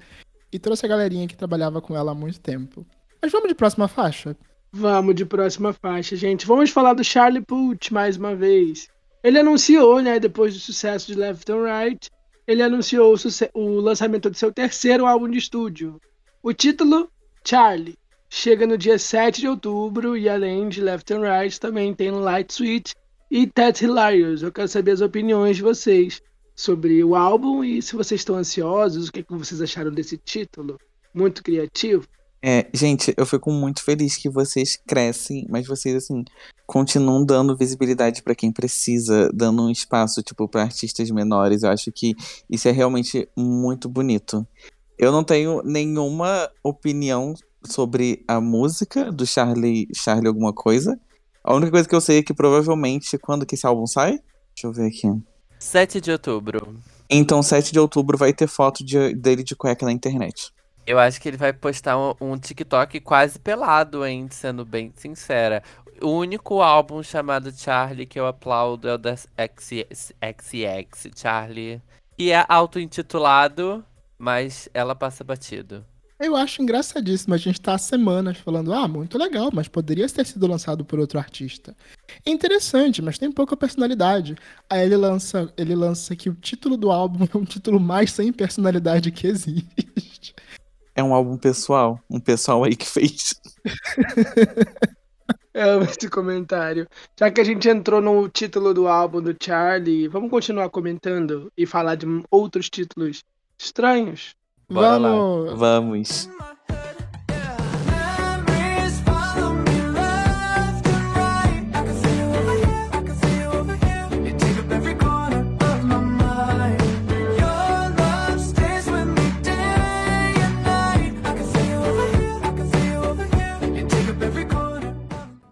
S3: E trouxe a galerinha que trabalhava com ela há muito tempo. Mas vamos de próxima faixa?
S4: Vamos de próxima faixa, gente. Vamos falar do Charlie Puth mais uma vez. Ele anunciou, né, depois do sucesso de Left and Right, ele anunciou o, o lançamento de seu terceiro álbum de estúdio. O título, Charlie, chega no dia 7 de outubro e além de Left and Right, também tem Light Sweet e That's Hilarious. Eu quero saber as opiniões de vocês sobre o álbum e se vocês estão ansiosos, o que, que vocês acharam desse título. Muito criativo.
S5: É, gente, eu fico muito feliz que vocês crescem, mas vocês, assim, continuam dando visibilidade para quem precisa, dando um espaço, tipo, para artistas menores. Eu acho que isso é realmente muito bonito. Eu não tenho nenhuma opinião sobre a música do Charlie, Charlie alguma coisa. A única coisa que eu sei é que provavelmente, quando que esse álbum sai? Deixa eu ver aqui.
S2: 7 de outubro.
S5: Então, 7 de outubro vai ter foto de, dele de cueca na internet.
S2: Eu acho que ele vai postar um, um TikTok quase pelado, hein? Sendo bem sincera. O único álbum chamado Charlie que eu aplaudo é o da XX, Charlie. Que é auto-intitulado, mas ela passa batido.
S3: Eu acho engraçadíssimo. A gente tá há semanas falando, ah, muito legal, mas poderia ter sido lançado por outro artista. É interessante, mas tem pouca personalidade. Aí ele lança, ele lança que o título do álbum é um título mais sem personalidade que existe.
S5: É um álbum pessoal. Um pessoal aí que fez.
S4: Eu amo esse comentário. Já que a gente entrou no título do álbum do Charlie, vamos continuar comentando e falar de outros títulos estranhos?
S2: Bora lá.
S3: Vamos.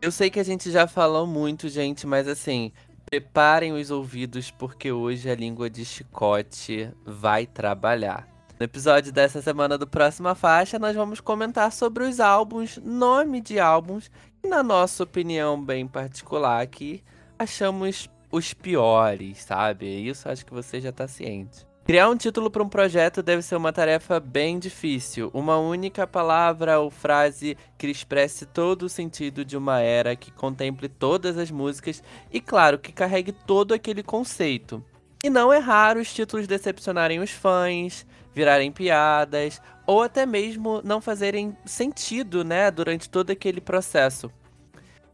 S2: Eu sei que a gente já falou muito, gente, mas assim, preparem os ouvidos porque hoje a língua de chicote vai trabalhar. No episódio dessa semana do Próxima Faixa, nós vamos comentar sobre os álbuns, nome de álbuns, e na nossa opinião bem particular aqui, achamos os piores, sabe? Isso acho que você já tá ciente. Criar um título para um projeto deve ser uma tarefa bem difícil. Uma única palavra ou frase que expresse todo o sentido de uma era, que contemple todas as músicas e, claro, que carregue todo aquele conceito. E não é raro os títulos decepcionarem os fãs, virarem piadas, ou até mesmo não fazerem sentido, né, durante todo aquele processo.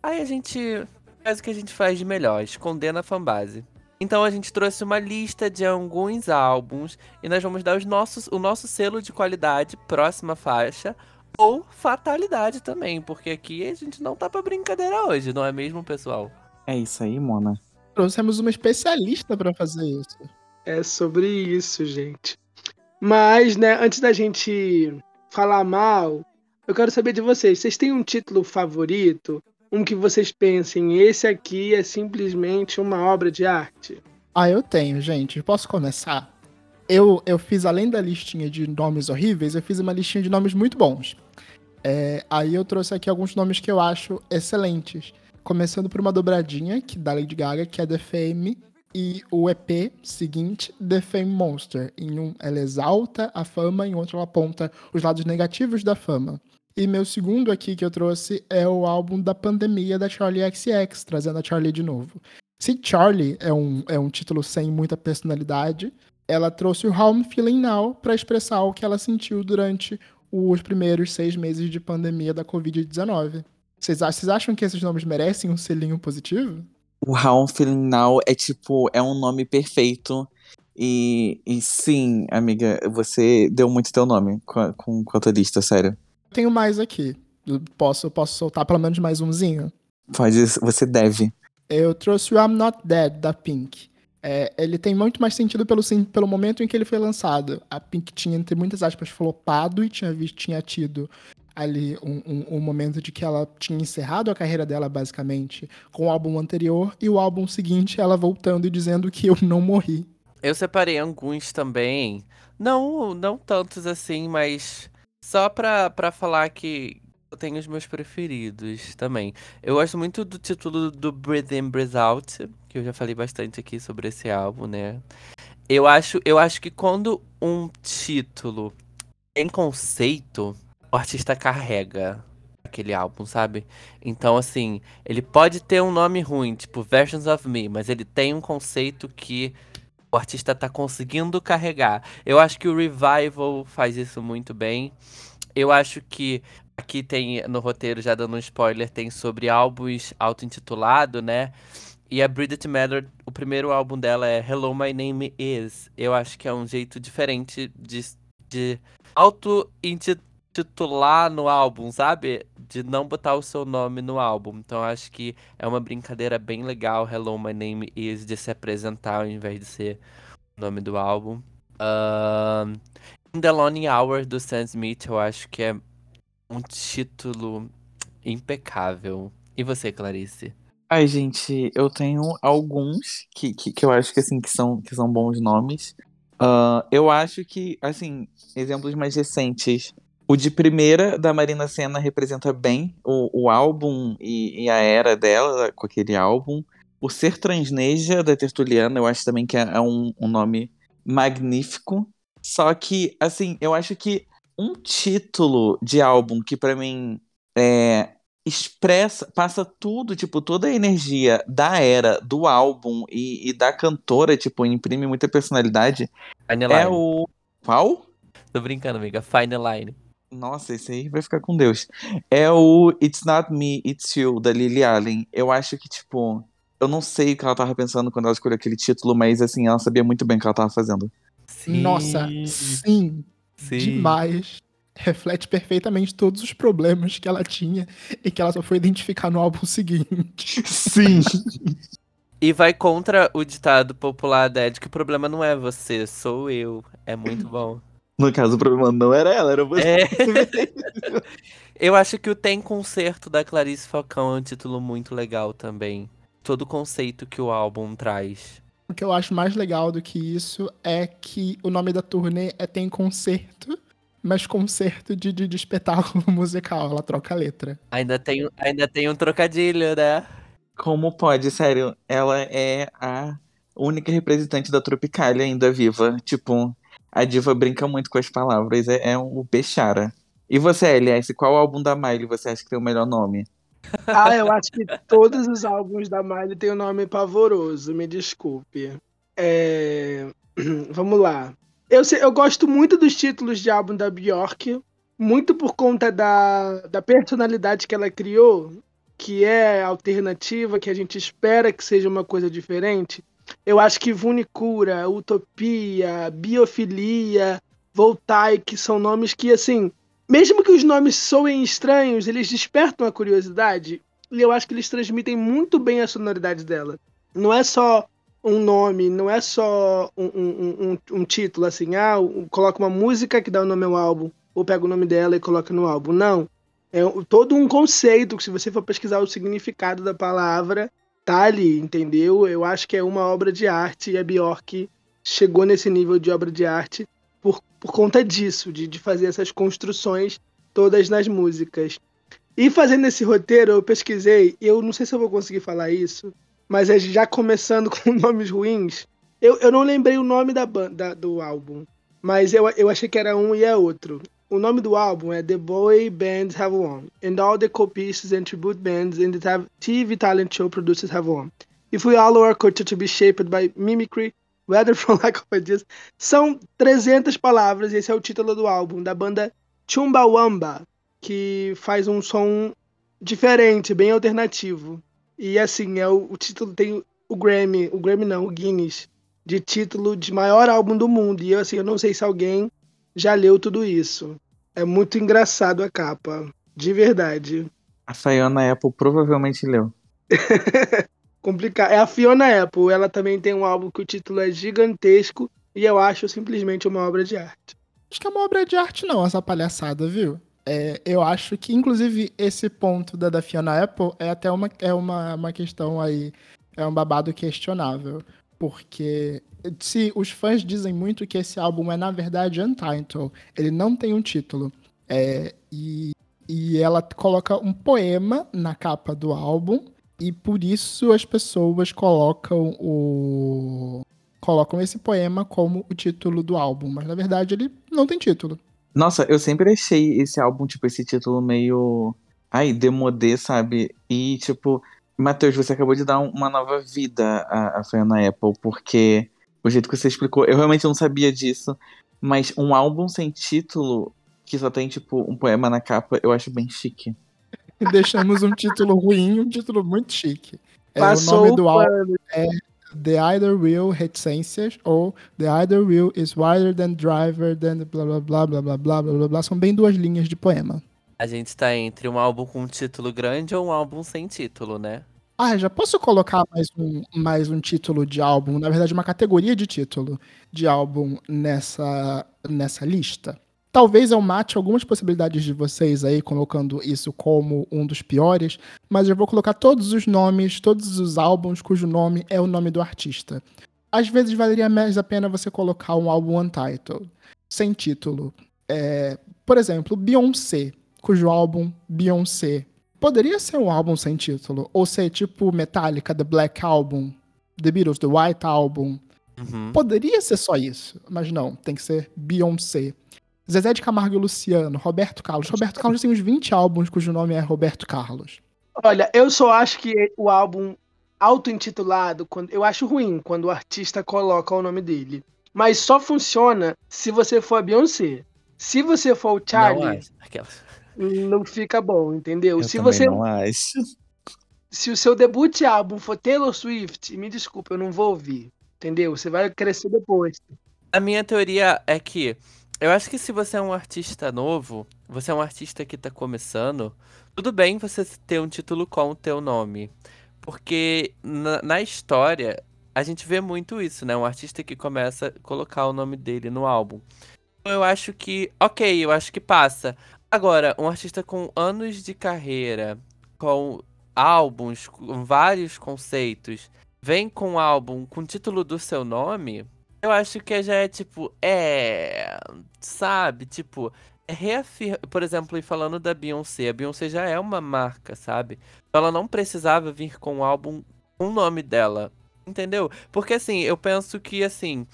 S2: Aí a gente faz o que a gente faz de melhor, esconder na fanbase. Então a gente trouxe uma lista de alguns álbuns e nós vamos dar os nossos, o nosso selo de qualidade, próxima faixa, ou fatalidade também, porque aqui a gente não tá pra brincadeira hoje, não é mesmo, pessoal?
S5: É isso aí, Mona.
S3: Trouxemos uma especialista pra fazer isso.
S4: É sobre isso, gente. Mas, né, antes da gente falar mal, eu quero saber de vocês. Vocês têm um título favorito? Um que vocês pensem, esse aqui é simplesmente uma obra de arte?
S3: Ah, eu tenho, gente. Posso começar? Eu, eu fiz, além da listinha de nomes horríveis, eu fiz uma listinha de nomes muito bons. É, aí eu trouxe aqui alguns nomes que eu acho excelentes. Começando por uma dobradinha que da Lady Gaga, que é The Fame, e o EP seguinte, The Fame Monster. Em um, ela exalta a fama, em outro ela aponta os lados negativos da fama. E meu segundo aqui que eu trouxe é o álbum da pandemia da Charlie XX, trazendo a Charlie de novo. Se Charlie é um, é um título sem muita personalidade, ela trouxe o I'm Feeling Now para expressar o que ela sentiu durante os primeiros seis meses de pandemia da Covid-19. Vocês ach- vocês acham que esses nomes merecem um selinho positivo?
S5: O I'm Feeling Now é tipo, é um nome perfeito. E, e sim, amiga, você deu muito teu nome com com, com a tua lista, sério.
S3: Tenho mais aqui. Eu Posso, posso soltar pelo menos mais umzinho?
S5: Pode, você deve.
S3: Eu trouxe o I'm Not Dead, da Pink. É, ele tem muito mais sentido pelo, pelo momento em que ele foi lançado. A Pink tinha, entre muitas aspas, flopado e tinha, tinha tido ali um, um- um momento de que ela tinha encerrado a carreira dela, basicamente, com o álbum anterior, e o álbum seguinte ela voltando e dizendo que eu não morri.
S2: Eu separei alguns também. Não, não tantos assim, mas só pra, pra falar que eu tenho os meus preferidos também. Eu gosto muito do título do Breathe In, Breathe Out, que eu já falei bastante aqui sobre esse álbum, né? Eu acho, eu acho que quando um título tem conceito, o artista carrega aquele álbum, sabe? Então, assim, ele pode ter um nome ruim, tipo Versions of Me, mas ele tem um conceito que o artista tá conseguindo carregar. Eu acho que o Revival faz isso muito bem. Eu acho que aqui tem no roteiro, já dando um spoiler, tem sobre álbuns auto-intitulado, né? E a Bridget Matter, o primeiro álbum dela é Hello, My Name Is. Eu acho que é um jeito diferente de, de auto-intitular no álbum, sabe? De não botar o seu nome no álbum. Então acho que é uma brincadeira bem legal, Hello, My Name Is, de se apresentar ao invés de ser o nome do álbum. Ahn, In The Lonely Hour, do Sam Smith, eu acho que é um título impecável. E você, Clarice?
S5: Ai, gente, eu tenho alguns que, que, que eu acho que assim que são, que são bons nomes. Ah, eu acho que, assim, exemplos mais recentes. O de primeira da Marina Senna representa bem o, o álbum e, e a era dela com aquele álbum. O Ser Transneja da Tertuliana, eu acho também que é, é um, um nome magnífico. Só que, assim, eu acho que um título de álbum que pra mim é, expressa, passa tudo, tipo, toda a energia da era, do álbum e, e da cantora, tipo, imprime muita personalidade,
S2: Fine
S5: é
S2: Line.
S5: o. Qual?
S2: Tô brincando, amiga. Fine Line.
S5: Nossa, esse aí vai ficar com Deus. É o It's Not Me, It's You, da Lily Allen. Eu acho que, tipo, eu não sei o que ela tava pensando quando ela escolheu aquele título, mas, assim, ela sabia muito bem o que ela tava fazendo.
S2: Sim,
S3: Nossa, sim,
S2: sim.
S3: demais. Reflete perfeitamente todos os problemas que ela tinha e que ela só foi identificar no álbum seguinte.
S5: Sim!
S2: E vai contra o ditado popular da Ed que o problema não é você, sou eu. É muito bom.
S5: No caso, o problema não era ela, era você.
S2: É. Eu acho que o Tem Concerto da Clarice Falcão é um título muito legal também. Todo o conceito que o álbum traz.
S3: O que eu acho mais legal do que isso é que o nome da turnê é Tem Concerto, mas concerto de, de, de espetáculo musical. Ela troca a letra.
S2: Ainda tem, ainda tem um trocadilho, né?
S5: Como pode, sério? Ela é a única representante da Tropicália ainda viva. Tipo, a diva brinca muito com as palavras, é, é um Bechara. E você, LS, qual álbum da Miley você acha que tem o melhor nome?
S4: Ah, eu acho que todos os álbuns da Miley têm um nome pavoroso, me desculpe. É, Vamos lá. Eu, eu gosto muito dos títulos de álbum da Bjork, muito por conta da, da personalidade que ela criou, que é alternativa, que a gente espera que seja uma coisa diferente. Eu acho que Vunicura, Utopia, Biofilia, Voltai, que são nomes que, assim, mesmo que os nomes soem estranhos, eles despertam a curiosidade. E eu acho que eles transmitem muito bem a sonoridade dela. Não é só um nome, não é só um, um- um- um título assim, ah, coloca uma música que dá o nome ao álbum, ou pega o nome dela e coloca no álbum. Não. É todo um conceito que, se você for pesquisar o significado da palavra, tá ali, entendeu? Eu acho que é uma obra de arte e a Bjork chegou nesse nível de obra de arte por, por conta disso, de, de fazer essas construções todas nas músicas. E fazendo esse roteiro, eu pesquisei, eu não sei se eu vou conseguir falar isso, mas é já começando com nomes ruins. Eu, eu não lembrei o nome da banda do álbum, mas eu, eu achei que era um e é outro. O nome do álbum é The Boy Bands Have Won, and all the co-pieces and tribute bands in the TV talent show producers have won. If we all our culture to be shaped by mimicry, whether from lack of ideas, são 300 palavras e esse é o título do álbum, da banda Chumbawamba, que faz um som diferente, bem alternativo. E assim, é o, o título tem o Grammy, o Grammy não, o Guinness, de título de maior álbum do mundo. E assim, eu não sei se alguém já leu tudo isso. É muito engraçado a capa, de verdade.
S5: A Fiona Apple provavelmente leu.
S4: Complicado. É a Fiona Apple, ela também tem um álbum que o título é gigantesco e eu acho simplesmente uma obra de arte.
S3: Acho que é uma obra de arte, não, essa palhaçada, viu? É, eu acho que, inclusive, esse ponto da, da Fiona Apple é até uma, é uma, uma questão aí, é um babado questionável. Porque se os fãs dizem muito que esse álbum é, na verdade, Untitled, ele não tem um título. É, e, e ela coloca um poema na capa do álbum, e por isso as pessoas colocam o. colocam esse poema como o título do álbum, mas na verdade ele não tem título.
S5: Nossa, eu sempre achei esse álbum, tipo, esse título meio. Ai, demodê, sabe? E, tipo, Matheus, você acabou de dar um- uma nova vida à, à Fiona Apple, porque o jeito que você explicou, eu realmente não sabia disso, mas um álbum sem título, que só tem, tipo, um poema na capa, eu acho bem chique.
S3: E deixamos um título ruim, um título muito chique. É, o
S4: Passou
S3: nome
S4: o
S3: do álbum
S4: pano.
S3: The Either Will Reticências ou The Either Will is wider than driver than blá blá blá blá blá blá blá blá blá. São bem duas linhas de poema.
S2: A gente tá entre um álbum com um título grande ou um álbum sem título, né?
S3: Ah, já posso colocar mais um, mais um título de álbum, na verdade, uma categoria de título de álbum nessa, nessa lista? Talvez eu mate algumas possibilidades de vocês aí, colocando isso como um dos piores, mas eu vou colocar todos os nomes, todos os álbuns cujo nome é o nome do artista. Às vezes valeria mais a pena você colocar um álbum untitled, sem título. É, por exemplo, Beyoncé, cujo álbum Beyoncé poderia ser um álbum sem título, ou ser tipo Metallica, The Black Album, The Beatles, The White Album.
S2: Uhum.
S3: Poderia ser só isso, mas não, tem que ser Beyoncé. Zezé de Camargo e Luciano, Roberto Carlos. Roberto Carlos tem uns 20 álbuns cujo nome é Roberto Carlos.
S4: Olha, eu só acho que o álbum auto-intitulado, eu acho ruim quando o artista coloca o nome dele. Mas só funciona se você for a Beyoncé. Se você for o
S2: Não
S4: Charlie.
S2: Aquelas.
S4: Não, fica bom, entendeu?
S5: Eu
S4: se você
S5: não acho.
S4: se o seu debut álbum for Taylor Swift, me desculpa, eu não vou ouvir. Entendeu? Você vai crescer depois.
S2: A minha teoria é que eu acho que se você é um artista novo, você é um artista que tá começando, tudo bem você ter um título com o teu nome. Porque na, na história, a gente vê muito isso, né? Um artista que começa a colocar o nome dele no álbum. Então eu acho que, ok, eu acho que passa. Agora, um artista com anos de carreira, com álbuns, com vários conceitos, vem com um álbum com o título do seu nome, eu acho que já é tipo, é. Sabe? Tipo, é reafirma. Por exemplo, e falando da Beyoncé, a Beyoncé já é uma marca, sabe? Ela não precisava vir com um álbum com o nome dela. Entendeu? Porque assim, eu penso que assim,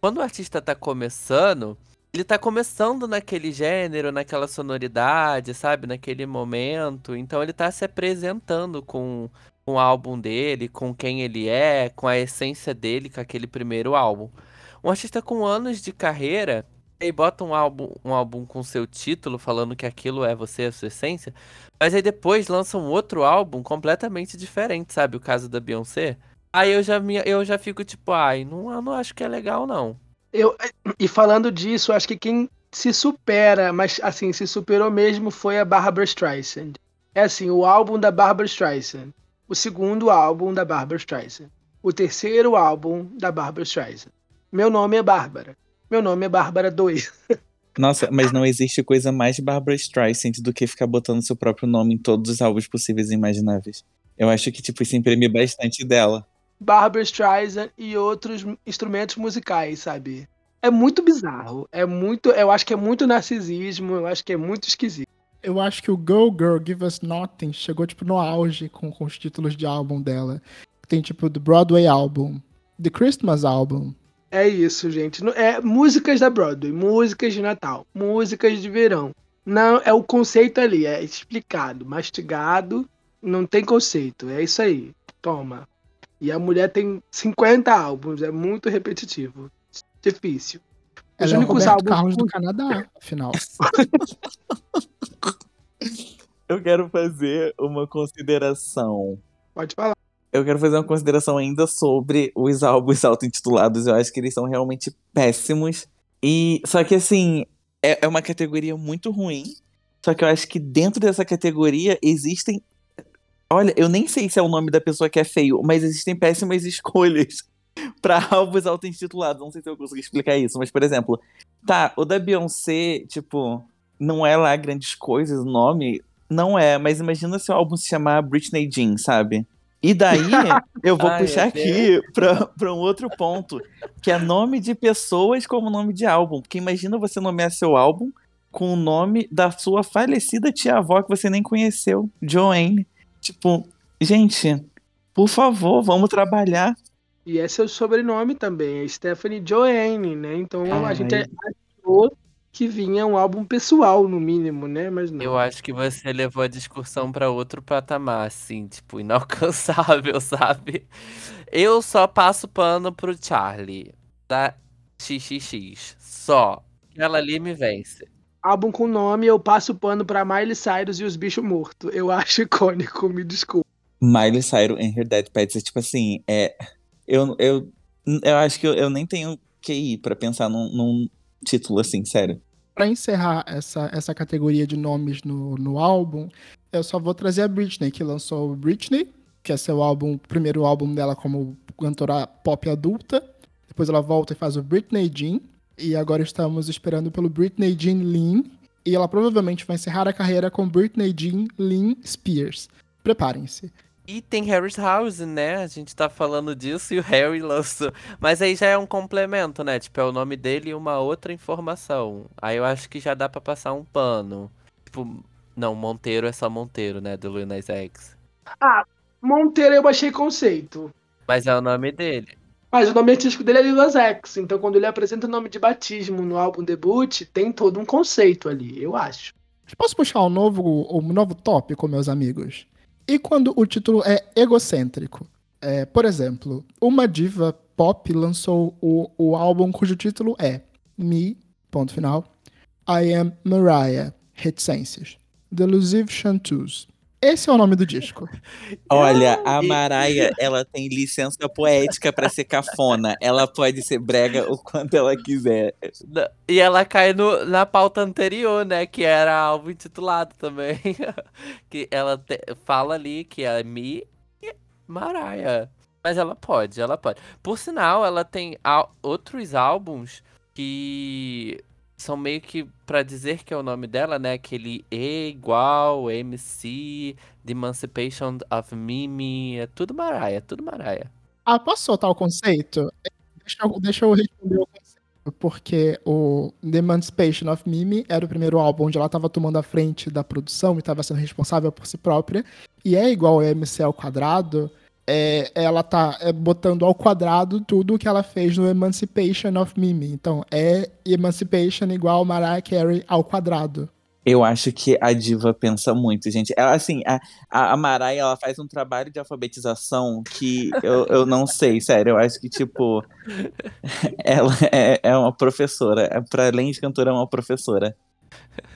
S2: quando o artista tá começando, ele tá começando naquele gênero, naquela sonoridade, sabe? Naquele momento. Então ele tá se apresentando com com o álbum dele, com quem ele é, com a essência dele, com aquele primeiro álbum. Um artista com anos de carreira e bota um álbum, um álbum com seu título falando que aquilo é você, a sua essência, mas aí depois lança um outro álbum completamente diferente, sabe? O caso da Beyoncé. Aí eu já, me, eu já fico tipo, ai, não, não acho que é legal, não.
S4: Eu, e falando disso, acho que quem se supera, mas assim, se superou mesmo foi a Barbara Streisand. É assim, o álbum da Barbara Streisand. O segundo álbum da Barbara Streisand. O terceiro álbum da Barbara Streisand. Meu nome é Bárbara. Meu nome é Bárbara 2.
S5: Nossa, mas não existe coisa mais Barbara Streisand do que ficar botando seu próprio nome em todos os álbuns possíveis e imagináveis. Eu acho que, tipo, isso imprime bastante dela.
S4: Barbara Streisand e outros instrumentos musicais, sabe? É muito bizarro. É muito. Eu acho que é muito narcisismo. Eu acho que é muito esquisito.
S3: Eu acho que o Go Girl Give Us Nothing chegou, tipo, no auge com, com os títulos de álbum dela. Tem, tipo, The Broadway Album, The Christmas Album.
S4: É isso, gente. É músicas da Broadway, músicas de Natal, músicas de verão. Não, é o conceito ali, é explicado, mastigado, não tem conceito. É isso aí. Toma. E a mulher tem 50 álbuns, é muito repetitivo. Difícil. Os
S3: Ela é o
S4: únicos
S3: Roberto
S4: álbuns
S3: Carlos do Canadá, afinal.
S5: Eu quero fazer uma consideração.
S4: Pode falar.
S5: Eu quero fazer uma consideração ainda sobre os álbuns auto-intitulados. Eu acho que eles são realmente péssimos. E só que assim, é, é uma categoria muito ruim. Só que eu acho que dentro dessa categoria existem. Olha, eu nem sei se é o nome da pessoa que é feio, mas existem péssimas escolhas pra álbuns auto-intitulados. Não sei se eu consigo explicar isso, mas por exemplo, tá, o da Beyoncé, tipo, não é lá grandes coisas o nome. Não é, mas imagina se o álbum se chamar Britney Jean, sabe? E daí eu vou
S2: Ai,
S5: puxar aqui pra, pra um outro ponto, que é nome de pessoas como nome de álbum. Porque imagina você nomear seu álbum com o nome da sua falecida tia-avó que você nem conheceu, Joanne. Tipo, gente, por favor, vamos trabalhar.
S4: E esse é o sobrenome também, é Stephanie Joanne, né? Então a
S5: Ai.
S4: gente achou que vinha um álbum pessoal, no mínimo, né? Mas não.
S2: Eu acho que você levou a discussão pra outro patamar, assim, tipo, inalcançável, sabe? Eu só passo pano pro Charlie, da XXX, só. Ela ali me vence.
S4: Álbum com nome, eu passo pano pra Miley Cyrus e os bichos mortos. Eu acho icônico, me desculpa.
S5: Miley Cyrus and Her Dead Pets é tipo assim, é. Eu, eu, eu acho que eu, eu nem tenho QI pra pensar num, num título assim, sério.
S3: Pra encerrar essa, essa categoria de nomes no, no álbum, eu só vou trazer a Britney, que lançou o Britney, que é seu álbum, o primeiro álbum dela como cantora pop adulta. Depois ela volta e faz o Britney Jean. E agora estamos esperando pelo Britney Jean Lean. E ela provavelmente vai encerrar a carreira com Britney Jean Lean Spears. Preparem-se.
S2: E tem Harry's House, né? A gente tá falando disso e o Harry lançou. Mas aí já é um complemento, né? Tipo, é o nome dele e uma outra informação. Aí eu acho que já dá pra passar um pano. Tipo, não, Monteiro é só Monteiro, né? Do Lil Nas X.
S4: Monteiro eu achei conceito.
S2: Mas é o nome dele.
S4: Mas o nome artístico dele é Lil X. Então quando ele apresenta o nome de batismo no álbum debut, tem todo um conceito ali, eu acho.
S3: Posso puxar um novo, um novo tópico, meus amigos? E quando o título é egocêntrico? É, por exemplo, uma diva pop lançou o, o álbum cujo título é Me, ponto final, I Am Mariah, reticências, Delusive Chanteuse. Esse é o nome do disco.
S5: Olha, a Maraia, ela tem licença poética pra ser cafona. Ela pode ser brega o quanto ela quiser.
S2: E ela cai no, na pauta anterior, né? Que era álbum intitulado também. que ela te- fala ali que é Me e Mariah. Mas ela pode, ela pode. Por sinal, ela tem outros álbuns que são meio que pra dizer que é o nome dela, né? Aquele E igual, MC, The Emancipation of Mimi. É tudo Mariah, é tudo Mariah.
S3: Ah, posso soltar o conceito? Deixa eu, deixa eu responder o conceito. Porque o The Emancipation of Mimi era o primeiro álbum onde ela estava tomando a frente da produção e estava sendo responsável por si própria. E é igual MC ao quadrado. É, ela tá é, botando ao quadrado tudo que ela fez no Emancipation of Mimi. Então, é Emancipation igual Mariah Carey ao quadrado.
S5: Eu acho que a diva pensa muito, gente. Ela, assim, a, a, Maraia, ela faz um trabalho de alfabetização que eu, eu não sei, sério. Eu acho que, tipo, ela é, é uma professora. É, pra além de cantora, é uma professora.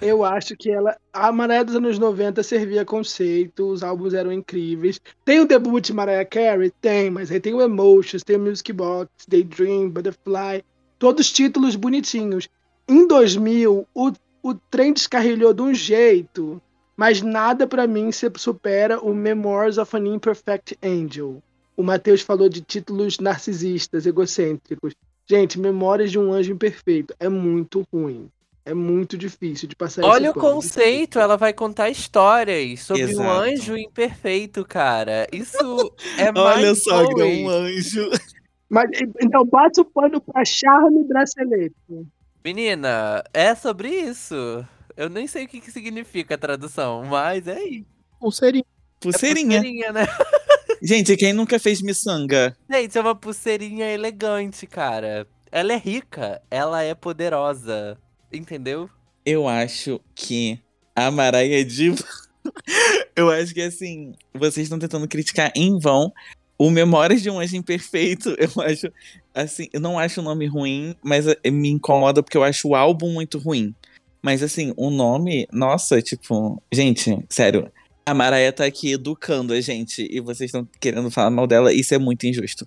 S4: Eu acho que ela. A Mariah dos anos 90 servia conceito, os álbuns eram incríveis. Tem o debut Mariah Carey? Tem, mas aí tem o Emotions, tem o Music Box, Daydream, Butterfly, todos títulos bonitinhos. Em 2000, o, o trem descarrilhou de um jeito, mas nada pra mim se supera o Memoirs of an Imperfect Angel. O Matheus falou de títulos narcisistas, egocêntricos. Gente, Memórias de um Anjo Imperfeito é muito ruim. É muito difícil de passar
S2: Olha o
S4: pano.
S2: conceito, ela vai contar histórias sobre um
S5: Exato.
S2: anjo imperfeito, cara. Isso é
S5: Olha,
S2: mais
S5: sogra, um anjo.
S4: Mas, então, bate o pano pra charme bracelete.
S2: Menina, é sobre isso. Eu nem sei o que, que significa a tradução, mas é isso.
S3: Pulseirinha.
S2: É
S5: Pulseirinha.
S2: pulseirinha, né?
S5: Gente, quem nunca fez miçanga?
S2: Gente, é uma pulseirinha elegante, cara. Ela é rica, ela é poderosa. Entendeu?
S5: Eu acho que a Maraia é diva. Eu acho que assim, vocês estão tentando criticar em vão o Memórias de um Anjo Imperfeito. Eu acho assim, eu não acho o nome ruim, mas eh, me incomoda porque eu acho o álbum muito ruim. Mas assim, o nome, nossa, tipo, gente, sério, a Maraia tá aqui educando a gente e vocês estão querendo falar mal dela, isso é muito injusto.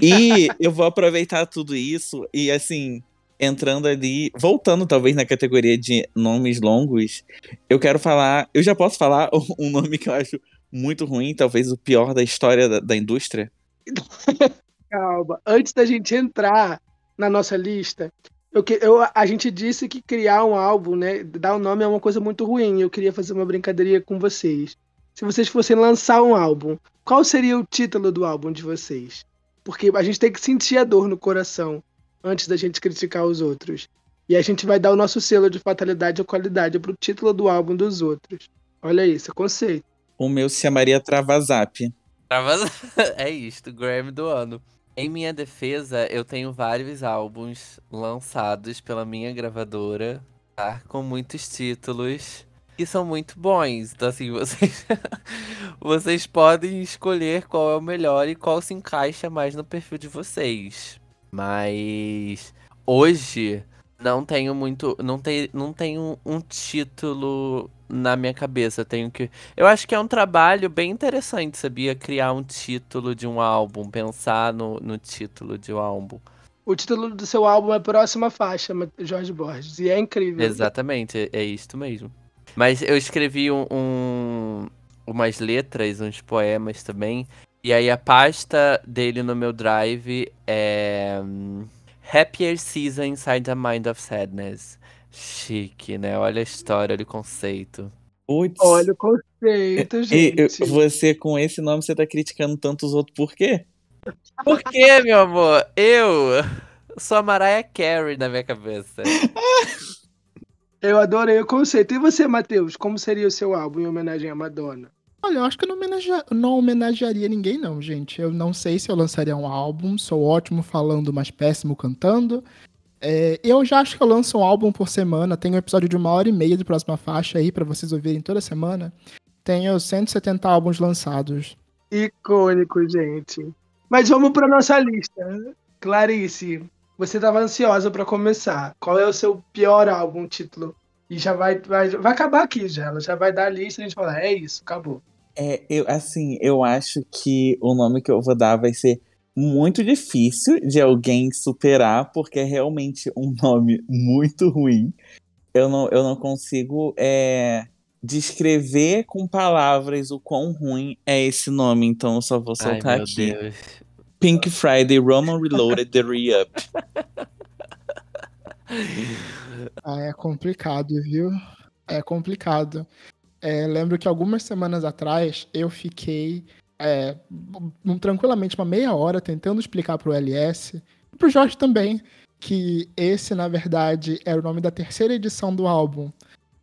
S5: E eu vou aproveitar tudo isso e assim, entrando ali, voltando talvez na categoria de nomes longos, eu quero falar, eu já posso falar um nome que eu acho muito ruim, talvez o pior da história da, da indústria.
S4: Calma. Antes da gente entrar na nossa lista, eu, eu- a gente disse que criar um álbum, né? Dar um nome é uma coisa muito ruim. Eu queria fazer uma brincadeirinha com vocês. Se vocês fossem lançar um álbum, qual seria o título do álbum de vocês? Porque a gente tem que sentir a dor no coração antes da gente criticar os outros. E a gente vai dar o nosso selo de fatalidade ou qualidade pro título do álbum dos outros. Olha isso, é conceito.
S5: O meu se chamaria Travazap.
S2: Tava... é isto, Grammy do ano. Em minha defesa, eu tenho vários álbuns lançados pela minha gravadora, tá? Com muitos títulos que são muito bons. Então, assim, vocês, vocês podem escolher qual é o melhor e qual se encaixa mais no perfil de vocês. Mas hoje não tenho muito. Não, tem, não tenho um título na minha cabeça. Eu tenho que. Eu acho que é um trabalho bem interessante, sabia? Criar um título de um álbum, pensar no, no título de um álbum.
S4: O título do seu álbum é Próxima Faixa, Jorge Borges. E é incrível.
S2: Exatamente, é, é isto mesmo. Mas eu escrevi um, um- umas letras, uns poemas também. E aí a pasta dele no meu drive é. hum, Happier Season Inside the Mind of Sadness. Chique, né? Olha a história, olha o conceito.
S5: Putz.
S4: Olha o conceito, gente.
S5: e você, com esse nome, você tá criticando tantos outros por quê?
S2: Por quê, meu amor? Eu sou a Mariah Carey na minha cabeça.
S4: Eu adorei o conceito. E você, Matheus? Como seria o seu álbum em homenagem à Madonna?
S3: Olha, eu acho que eu não, homenagea- não homenagearia ninguém, não, gente. Eu não sei se eu lançaria um álbum. Sou ótimo falando, mas péssimo cantando. É, eu já acho que eu lanço um álbum por semana. Tenho um episódio de uma hora e meia de próxima faixa aí pra vocês ouvirem toda semana. Tenho 170 álbuns lançados.
S4: Icônico, gente. Mas vamos para nossa lista. Clarice, você estava ansiosa para começar. Qual é o seu pior álbum, título? E já vai, vai, vai acabar aqui já. Ela já vai dar a lista e a gente fala, é isso, acabou.
S5: É, eu, assim, eu acho que o nome que eu vou dar vai ser muito difícil de alguém superar, porque é realmente um nome muito ruim. Eu não, eu não consigo é, descrever com palavras o quão ruim é esse nome, então eu só vou
S2: Ai,
S5: soltar
S2: meu
S5: aqui.
S2: Deus.
S5: Pink Friday, Roman Reloaded, The Re-Up.
S3: Ah, é complicado, viu? É complicado. É, lembro que algumas semanas atrás eu fiquei é, um- tranquilamente uma meia hora tentando explicar pro LS, e pro Jorge também, que esse, na verdade, era o nome da terceira edição do álbum.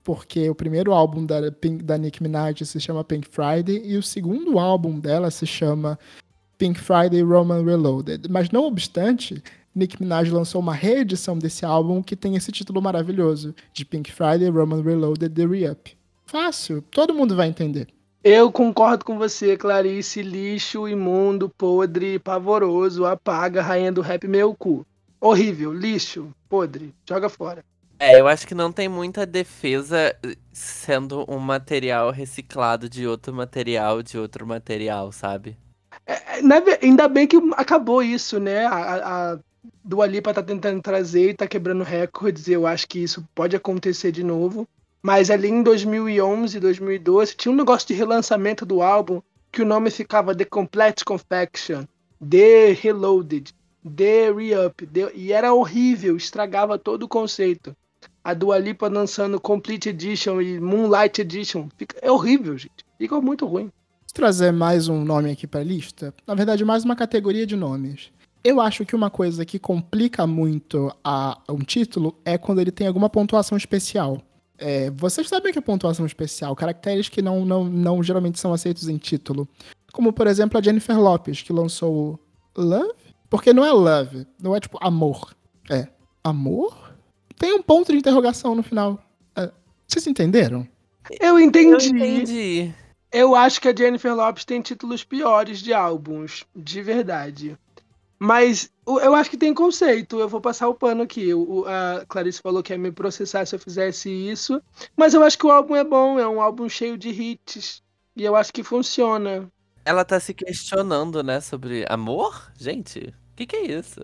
S3: Porque o primeiro álbum da, Pink- da Minaj se chama Pink Friday e o segundo álbum dela se chama Pink Friday Roman Reloaded. Mas não obstante, Nicki Minaj lançou uma reedição desse álbum que tem esse título maravilhoso, de Pink Friday Roman Reloaded The Re-Up. Fácil, todo mundo vai entender.
S4: Eu concordo com você, Clarice. Lixo, imundo, podre, pavoroso, apaga, rainha do rap, meu cu. Horrível, lixo, podre, joga fora.
S2: É, eu acho que não tem muita defesa eh, sendo um material reciclado de outro material de outro material, sabe?
S4: É, ve- ainda bem que acabou isso, né? A, a- a Dua Lipa tá tentando trazer e tá quebrando recordes. Eu acho que isso pode acontecer de novo. Mas ali em 2011, 2012, tinha um negócio de relançamento do álbum que o nome ficava The Complete Confection, The Reloaded, The Re-Up. The- E era horrível, estragava todo o conceito. A Dua Lipa lançando Complete Edition e Moonlight Edition. Fica, é horrível, gente. Fica muito ruim.
S3: Vou trazer mais um nome aqui pra lista. Na verdade, mais uma categoria de nomes. Eu acho que uma coisa que complica muito a, um título é quando ele tem alguma pontuação especial. É, vocês sabem que é pontuação especial, caracteres que não, não, não geralmente são aceitos em título. Como, por exemplo, a Jennifer Lopes, que lançou Love? Porque não é Love, não é tipo amor. É amor? Tem um ponto de interrogação no final. É, vocês entenderam?
S4: Eu
S2: Eu
S4: entendi.
S2: entendi.
S4: Eu acho que a Jennifer Lopes tem títulos piores de álbuns, de verdade. Mas eu acho que tem conceito. Eu vou passar o pano aqui. O- a Clarice falou que ia me processar se eu fizesse isso. Mas eu acho que o álbum é bom. É um álbum cheio de hits. E eu acho que funciona.
S2: Ela tá se questionando, né, sobre amor? Gente, o que, que é isso?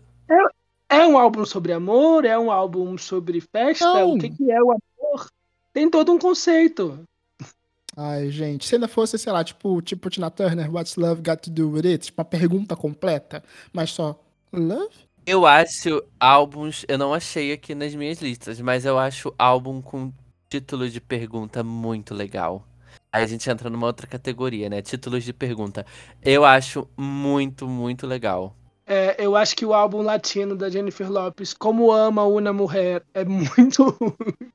S4: É um álbum sobre amor? É um álbum sobre festa?
S3: Não.
S4: O que, que é o amor? Tem todo um conceito.
S3: Ai, gente, se ainda fosse, sei lá, tipo, tipo Tina Turner, What's Love Got to Do With It? Tipo, uma pergunta completa, mas só Love?
S2: Eu acho álbuns, eu não achei aqui nas minhas listas, mas eu acho álbum com título de pergunta muito legal. Aí a gente entra numa outra categoria, né? Títulos de pergunta. Eu acho muito, muito legal.
S4: É, eu acho que o álbum latino da Jennifer Lopes, Como Ama Una Mulher, é muito ruim.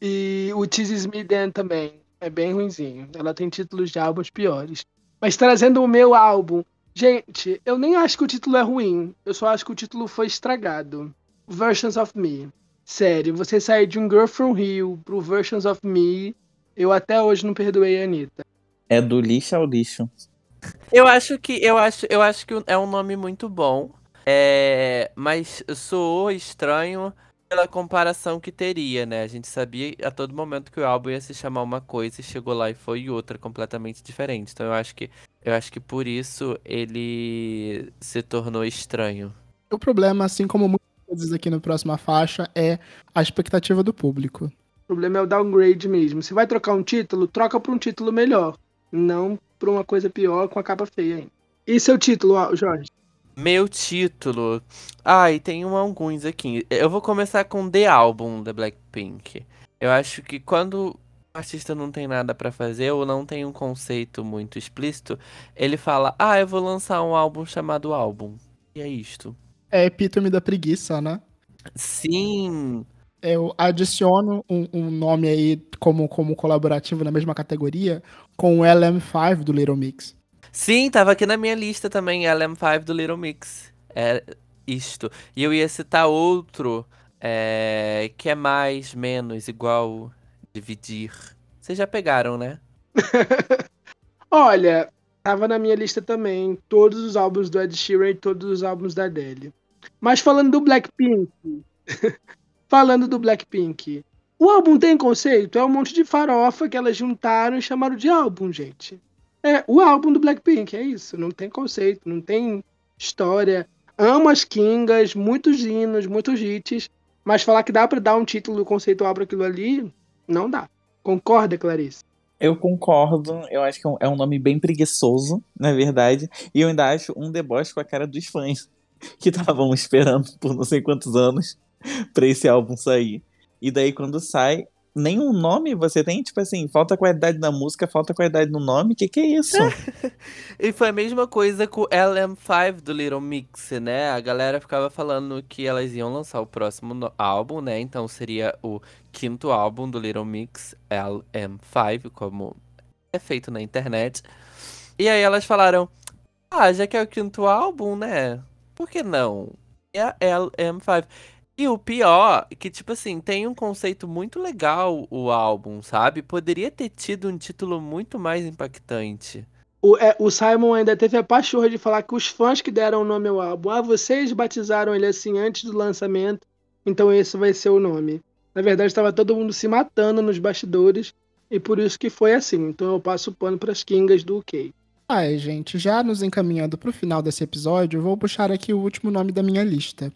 S4: E o Teases Me Then também é bem ruinzinho. Ela tem títulos de álbuns piores. Mas trazendo o meu álbum, gente, eu nem acho que o título é ruim. Eu só acho que o título foi estragado. Versions of Me. Sério, você sair de um Girl From Rio pro Versions of Me, eu até hoje não perdoei a Anitta.
S5: É do lixo ao lixo.
S2: Eu acho que eu acho, eu acho que é um nome muito bom. É, mas soou estranho pela comparação que teria, né? A gente sabia a todo momento que o álbum ia se chamar uma coisa e chegou lá e foi outra completamente diferente. Então eu acho que eu acho que por isso ele se tornou estranho.
S3: O problema, assim como muitas coisas aqui no próxima faixa, é a expectativa do público.
S4: O problema é o downgrade mesmo. Se vai trocar um título, troca pra um título melhor. Não pra uma coisa pior com a capa feia ainda. E seu título, Jorge?
S2: Meu título. Ai, tem um, alguns aqui. Eu vou começar com The Album da Blackpink. Eu acho que quando o artista não tem nada pra fazer ou não tem um conceito muito explícito, ele fala: "Ah, eu vou lançar um álbum chamado álbum". E é isto.
S3: É epítome da preguiça, né?
S2: Sim.
S3: Eu adiciono um, um nome aí como, como colaborativo na mesma categoria com o LM5 do Little Mix.
S2: Sim, tava aqui na minha lista também, LM5 do Little Mix. É isto. E eu ia citar outro é, que é mais, menos, igual, dividir. Vocês já pegaram, né?
S4: Olha, tava na minha lista também todos os álbuns do Ed Sheeran e todos os álbuns da Adele. Mas falando do Blackpink, falando do Blackpink, o álbum tem conceito? É um monte de farofa que elas juntaram e chamaram de álbum, gente. É o álbum do Blackpink, é isso. Não tem conceito, não tem história. Amo as Kingas, muitos hinos, muitos hits, mas falar que dá pra dar um título conceitual pra aquilo ali, não dá. Concorda, Clarice?
S5: Eu concordo, eu acho que é um- é nome bem preguiçoso, na verdade, e eu ainda acho um deboche com a cara dos fãs que estavam esperando por não sei quantos anos pra esse álbum sair. E daí quando sai, nenhum nome você tem, tipo assim, falta qualidade na música, falta qualidade no nome, que que é isso?
S2: E foi a mesma coisa com o LM5 do Little Mix, né? A galera ficava falando que elas iam lançar o próximo álbum, né? Então seria o quinto álbum do Little Mix, LM5, como é feito na internet. E aí elas falaram: Ah, já que é o quinto álbum, né? Por que não? É a LM5. E o pior, que tipo assim, tem um conceito muito legal o álbum, sabe? Poderia ter tido um título muito mais impactante.
S4: O, é, o Simon ainda teve a pachorra de falar que os fãs que deram o nome ao álbum, ah, vocês batizaram ele assim antes do lançamento, então esse vai ser o nome. Na verdade, estava todo mundo se matando nos bastidores e por isso que foi assim. Então eu passo o pano para as Kingas do UK.
S3: Ai, gente, já nos encaminhando pro final desse episódio, eu vou puxar aqui o último nome da minha lista.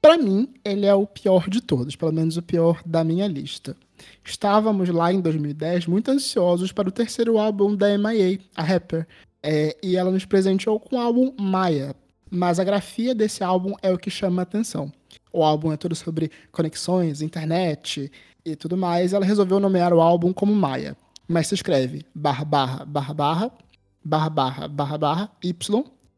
S3: Pra mim, ele é o pior de todos, pelo menos o pior da minha lista. Estávamos lá em 2010 muito ansiosos para o terceiro álbum da MIA, a rapper, é, e ela nos presenteou com o álbum Maya. Mas a grafia desse álbum é o que chama a atenção. O álbum é todo sobre conexões, internet e tudo mais. Ela resolveu nomear o álbum como Maya, mas se escreve barra barra barra barra barra barra barra barra y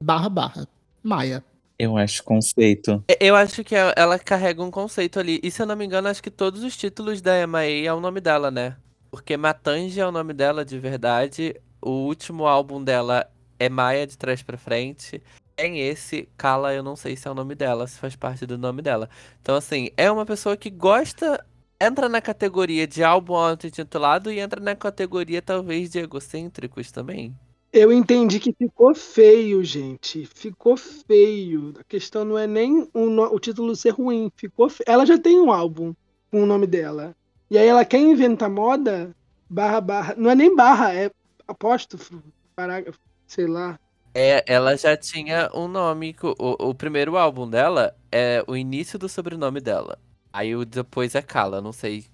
S3: barra barra Maia.
S5: Eu acho conceito.
S2: É, Eu acho que ela- ela carrega um conceito ali. E se eu não me engano, acho que todos os títulos da MIA é o nome dela, né? Porque Matange é o nome dela de verdade. O último álbum dela é Maia de trás pra frente. Tem esse, Kala, eu não sei se é o nome dela, se faz parte do nome dela. Então, assim, é uma pessoa que gosta. Entra na categoria de álbum auto-intitulado e entra na categoria, talvez, de egocêntricos também.
S4: Eu entendi que ficou feio, gente. Ficou feio. A questão não é nem o, no- o título ser ruim. Ficou fe... Ela já tem um álbum com o nome dela. E aí ela quer inventar moda, barra, barra. Não é nem barra, é apóstrofo, parágrafo, sei lá.
S2: É, ela já tinha um nome. O, o primeiro álbum dela é o início do sobrenome dela. Aí o depois é Kala, não sei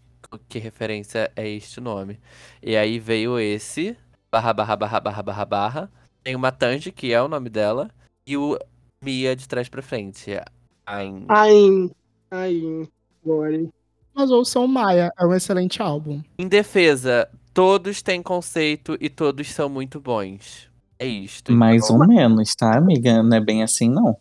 S2: que referência é este nome. E aí veio esse, barra, barra, barra, barra, barra, barra. Tem o Matange, que é o nome dela. E o Mia de trás pra frente. Ain.
S4: Ain. Ain. Gore.
S3: Mas ouçam Maia, é um excelente álbum.
S2: Em defesa, todos têm conceito e todos são muito bons. É isto.
S5: Mais
S2: então.
S5: ou menos, tá, amiga? Não é bem assim, não.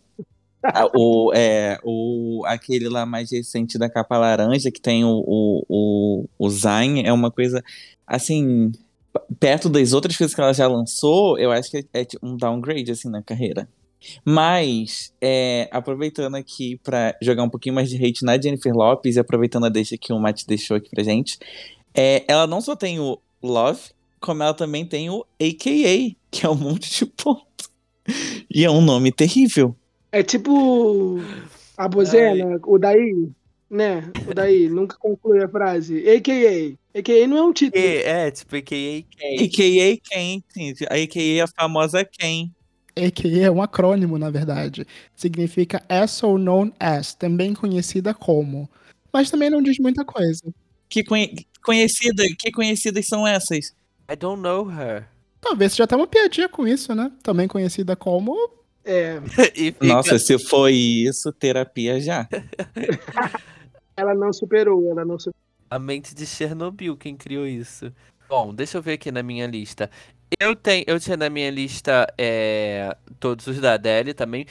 S5: Ah, o, é, o, aquele lá mais recente da capa laranja, que tem o, o, o, o Zayn, é uma coisa, assim, perto das outras coisas que ela já lançou, eu acho que é, é um downgrade, assim, na carreira. Mas, é, aproveitando aqui pra jogar um pouquinho mais de hate na Jennifer Lopes, e aproveitando a deixa que o Matt deixou aqui pra gente, é, ela não só tem o Love, como ela também tem o AKA, que é um monte de ponto. E é um nome terrível.
S4: É tipo a Bozena, o daí, né? O daí, nunca conclui a frase. AKA. AKA não é um título.
S2: É, tipo, AKA.
S5: AKA quem? A AKA é a famosa quem?
S3: AKA é um acrônimo, na verdade. Significa As or Known As, também conhecida como. Mas também não diz muita coisa.
S5: Que conhe- conhecida, que conhecidas são essas?
S2: I don't know her.
S3: Talvez seja até uma piadinha com isso, né? Também conhecida como.
S4: É,
S2: E fica-
S5: Nossa, se foi isso, terapia já.
S4: ela não superou, ela não superou.
S2: A mente de Chernobyl, quem criou isso? Bom, deixa eu ver aqui na minha lista. Eu tenho, eu tinha na minha lista é, todos os da Adele também.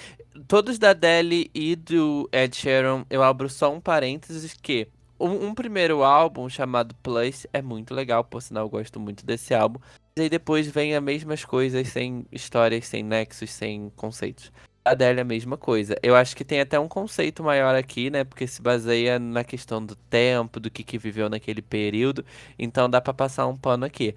S2: Todos da Adele e do Ed Sheeran, eu abro só um parênteses que um, um primeiro álbum chamado Plus é muito legal, por sinal eu gosto muito desse álbum. E aí depois vem as mesmas coisas, sem histórias, sem nexos, sem conceitos. A Adele é a mesma coisa. Eu acho que tem até um conceito maior aqui, né? Porque se baseia na questão do tempo, do que, que viveu naquele período. Então dá pra passar um pano aqui.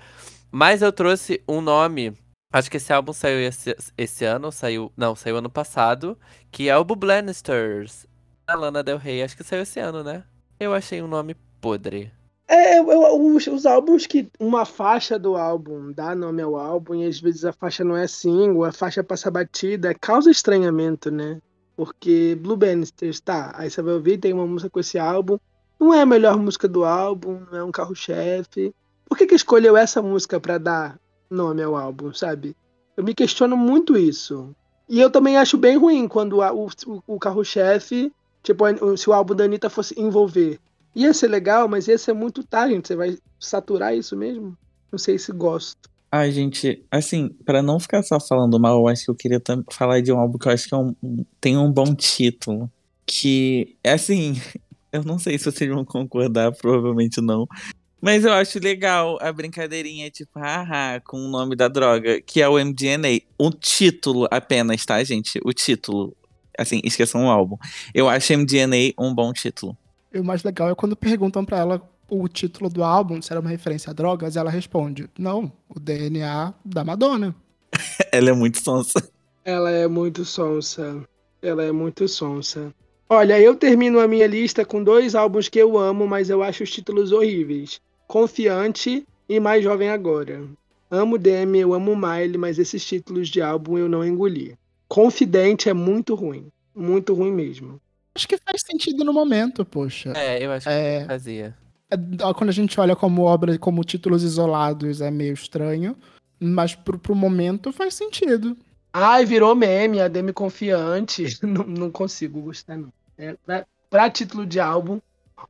S2: Mas eu trouxe um nome. Acho que esse álbum saiu esse, esse ano, saiu. Não, saiu ano passado. Que é o Bublanisters. A Lana Del Rey. Acho que saiu esse ano, né? Eu achei um nome podre.
S4: É, eu- os, os álbuns que uma faixa do álbum dá nome ao álbum e às vezes a faixa não é single, a faixa passa batida, causa estranhamento, né? Porque Blue Bannisters, tá, aí você vai ouvir, tem uma música com esse álbum, não é a melhor música do álbum, não é um carro-chefe. Por que que escolheu essa música pra dar nome ao álbum, sabe? Eu me questiono muito isso. E eu também acho bem ruim quando a- o, o- o carro-chefe, tipo, se o álbum da Anitta fosse envolver Ia ser legal, mas ia ser muito tarde. Você vai saturar isso mesmo? Não sei se gosto.
S5: Ai, gente, assim, pra não ficar só falando mal, eu acho que eu queria falar de um álbum que eu acho que é um- tem um bom título. Que, é assim, eu não sei se vocês vão concordar, provavelmente não. Mas eu acho legal a brincadeirinha, tipo, haha, com o nome da droga, que é o MDNA. O título apenas, tá, gente? O título. Assim, esqueçam o álbum. Eu acho MDNA um bom título.
S3: E o mais legal é quando perguntam pra ela o título do álbum, se era uma referência a drogas, ela responde: Não, o DNA da Madonna.
S5: Ela é muito sonsa.
S4: Ela é muito sonsa. Ela é muito sonsa. Olha, eu termino a minha lista com dois álbuns que eu amo, mas eu acho os títulos horríveis. Confiante e Mais Jovem Agora. Amo Demi, eu amo Miley, mas esses títulos de álbum eu não engoli. Confidente é muito ruim. Muito ruim mesmo.
S3: Acho que faz sentido no momento, poxa.
S2: É, eu acho que
S3: É,
S2: fazia.
S3: é, quando a gente olha como obra, como títulos isolados, é meio estranho. Mas pro, pro momento faz sentido.
S4: Ai, virou meme, a Demi Confiante. Não, não consigo gostar, não. É, pra, pra título de álbum.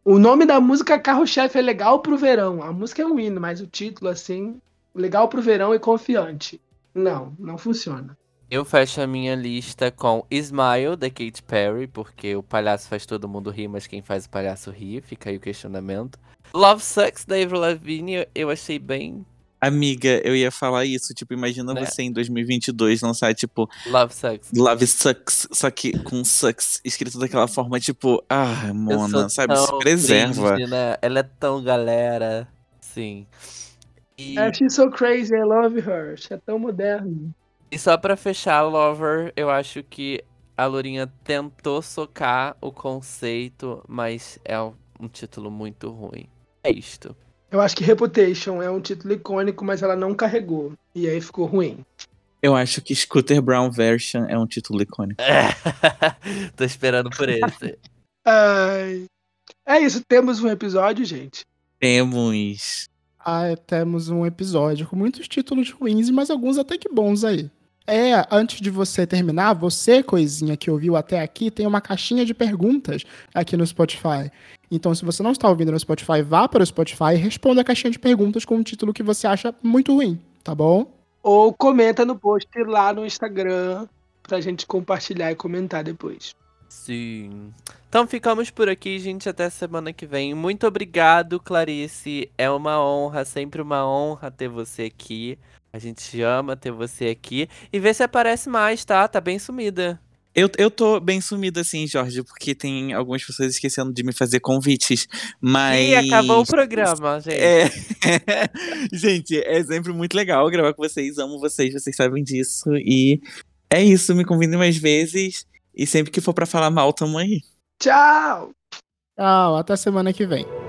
S4: O nome da música Carro-Chefe é legal pro verão. A música é um hino, mas o título, assim, legal pro verão e confiante. Não, não funciona.
S2: Eu fecho a minha lista com Smile, da Katy Perry, porque o palhaço faz todo mundo rir, mas quem faz o palhaço rir, fica aí o questionamento. Love Sucks, da Avril Lavigne, eu achei bem
S5: Amiga, eu ia falar isso. Tipo, imagina
S2: Né?
S5: você em 2022 lançar, tipo,
S2: Love Sucks.
S5: Love Sucks, só que com Sucks escrito daquela forma, tipo, ah, Mona, sabe? Se preserva.
S2: cringe, né? Ela é tão galera. Sim. E,
S4: She's so crazy, I love her. É tão moderno.
S2: E só pra fechar, Lover, eu acho que a Lourinha tentou socar o conceito, mas é um, um título muito ruim. É isto.
S4: Eu acho que Reputation é um título icônico, mas ela não carregou. E aí ficou ruim.
S5: Eu acho que Scooter Brown Version é um título icônico.
S2: Tô esperando por esse.
S4: Ai. É isso, temos um episódio, gente.
S5: Temos.
S3: Ah, temos um episódio com muitos títulos ruins, mas alguns até que bons aí. É, antes de você terminar, você, coisinha que ouviu até aqui, tem uma caixinha de perguntas aqui no Spotify. Então, se você não está ouvindo no Spotify, vá para o Spotify e responda a caixinha de perguntas com um título que você acha muito ruim, tá bom?
S4: Ou comenta no post lá no Instagram pra gente compartilhar e comentar depois.
S2: Sim. Então ficamos por aqui, gente. Até semana que vem. Muito obrigado, Clarice. É uma honra, sempre uma honra ter você aqui. A gente ama ter você aqui. E vê se aparece mais, tá? Tá bem sumida.
S5: Eu, eu tô bem sumido assim, Jorge, porque tem algumas pessoas esquecendo de me fazer convites. Mas.
S2: E acabou o programa, gente.
S5: É. Gente, é sempre muito legal gravar com vocês. Amo vocês, vocês sabem disso. E é isso, me convidem mais vezes. E sempre que for pra falar mal, tamo aí.
S4: Tchau!
S3: Tchau, até semana que vem.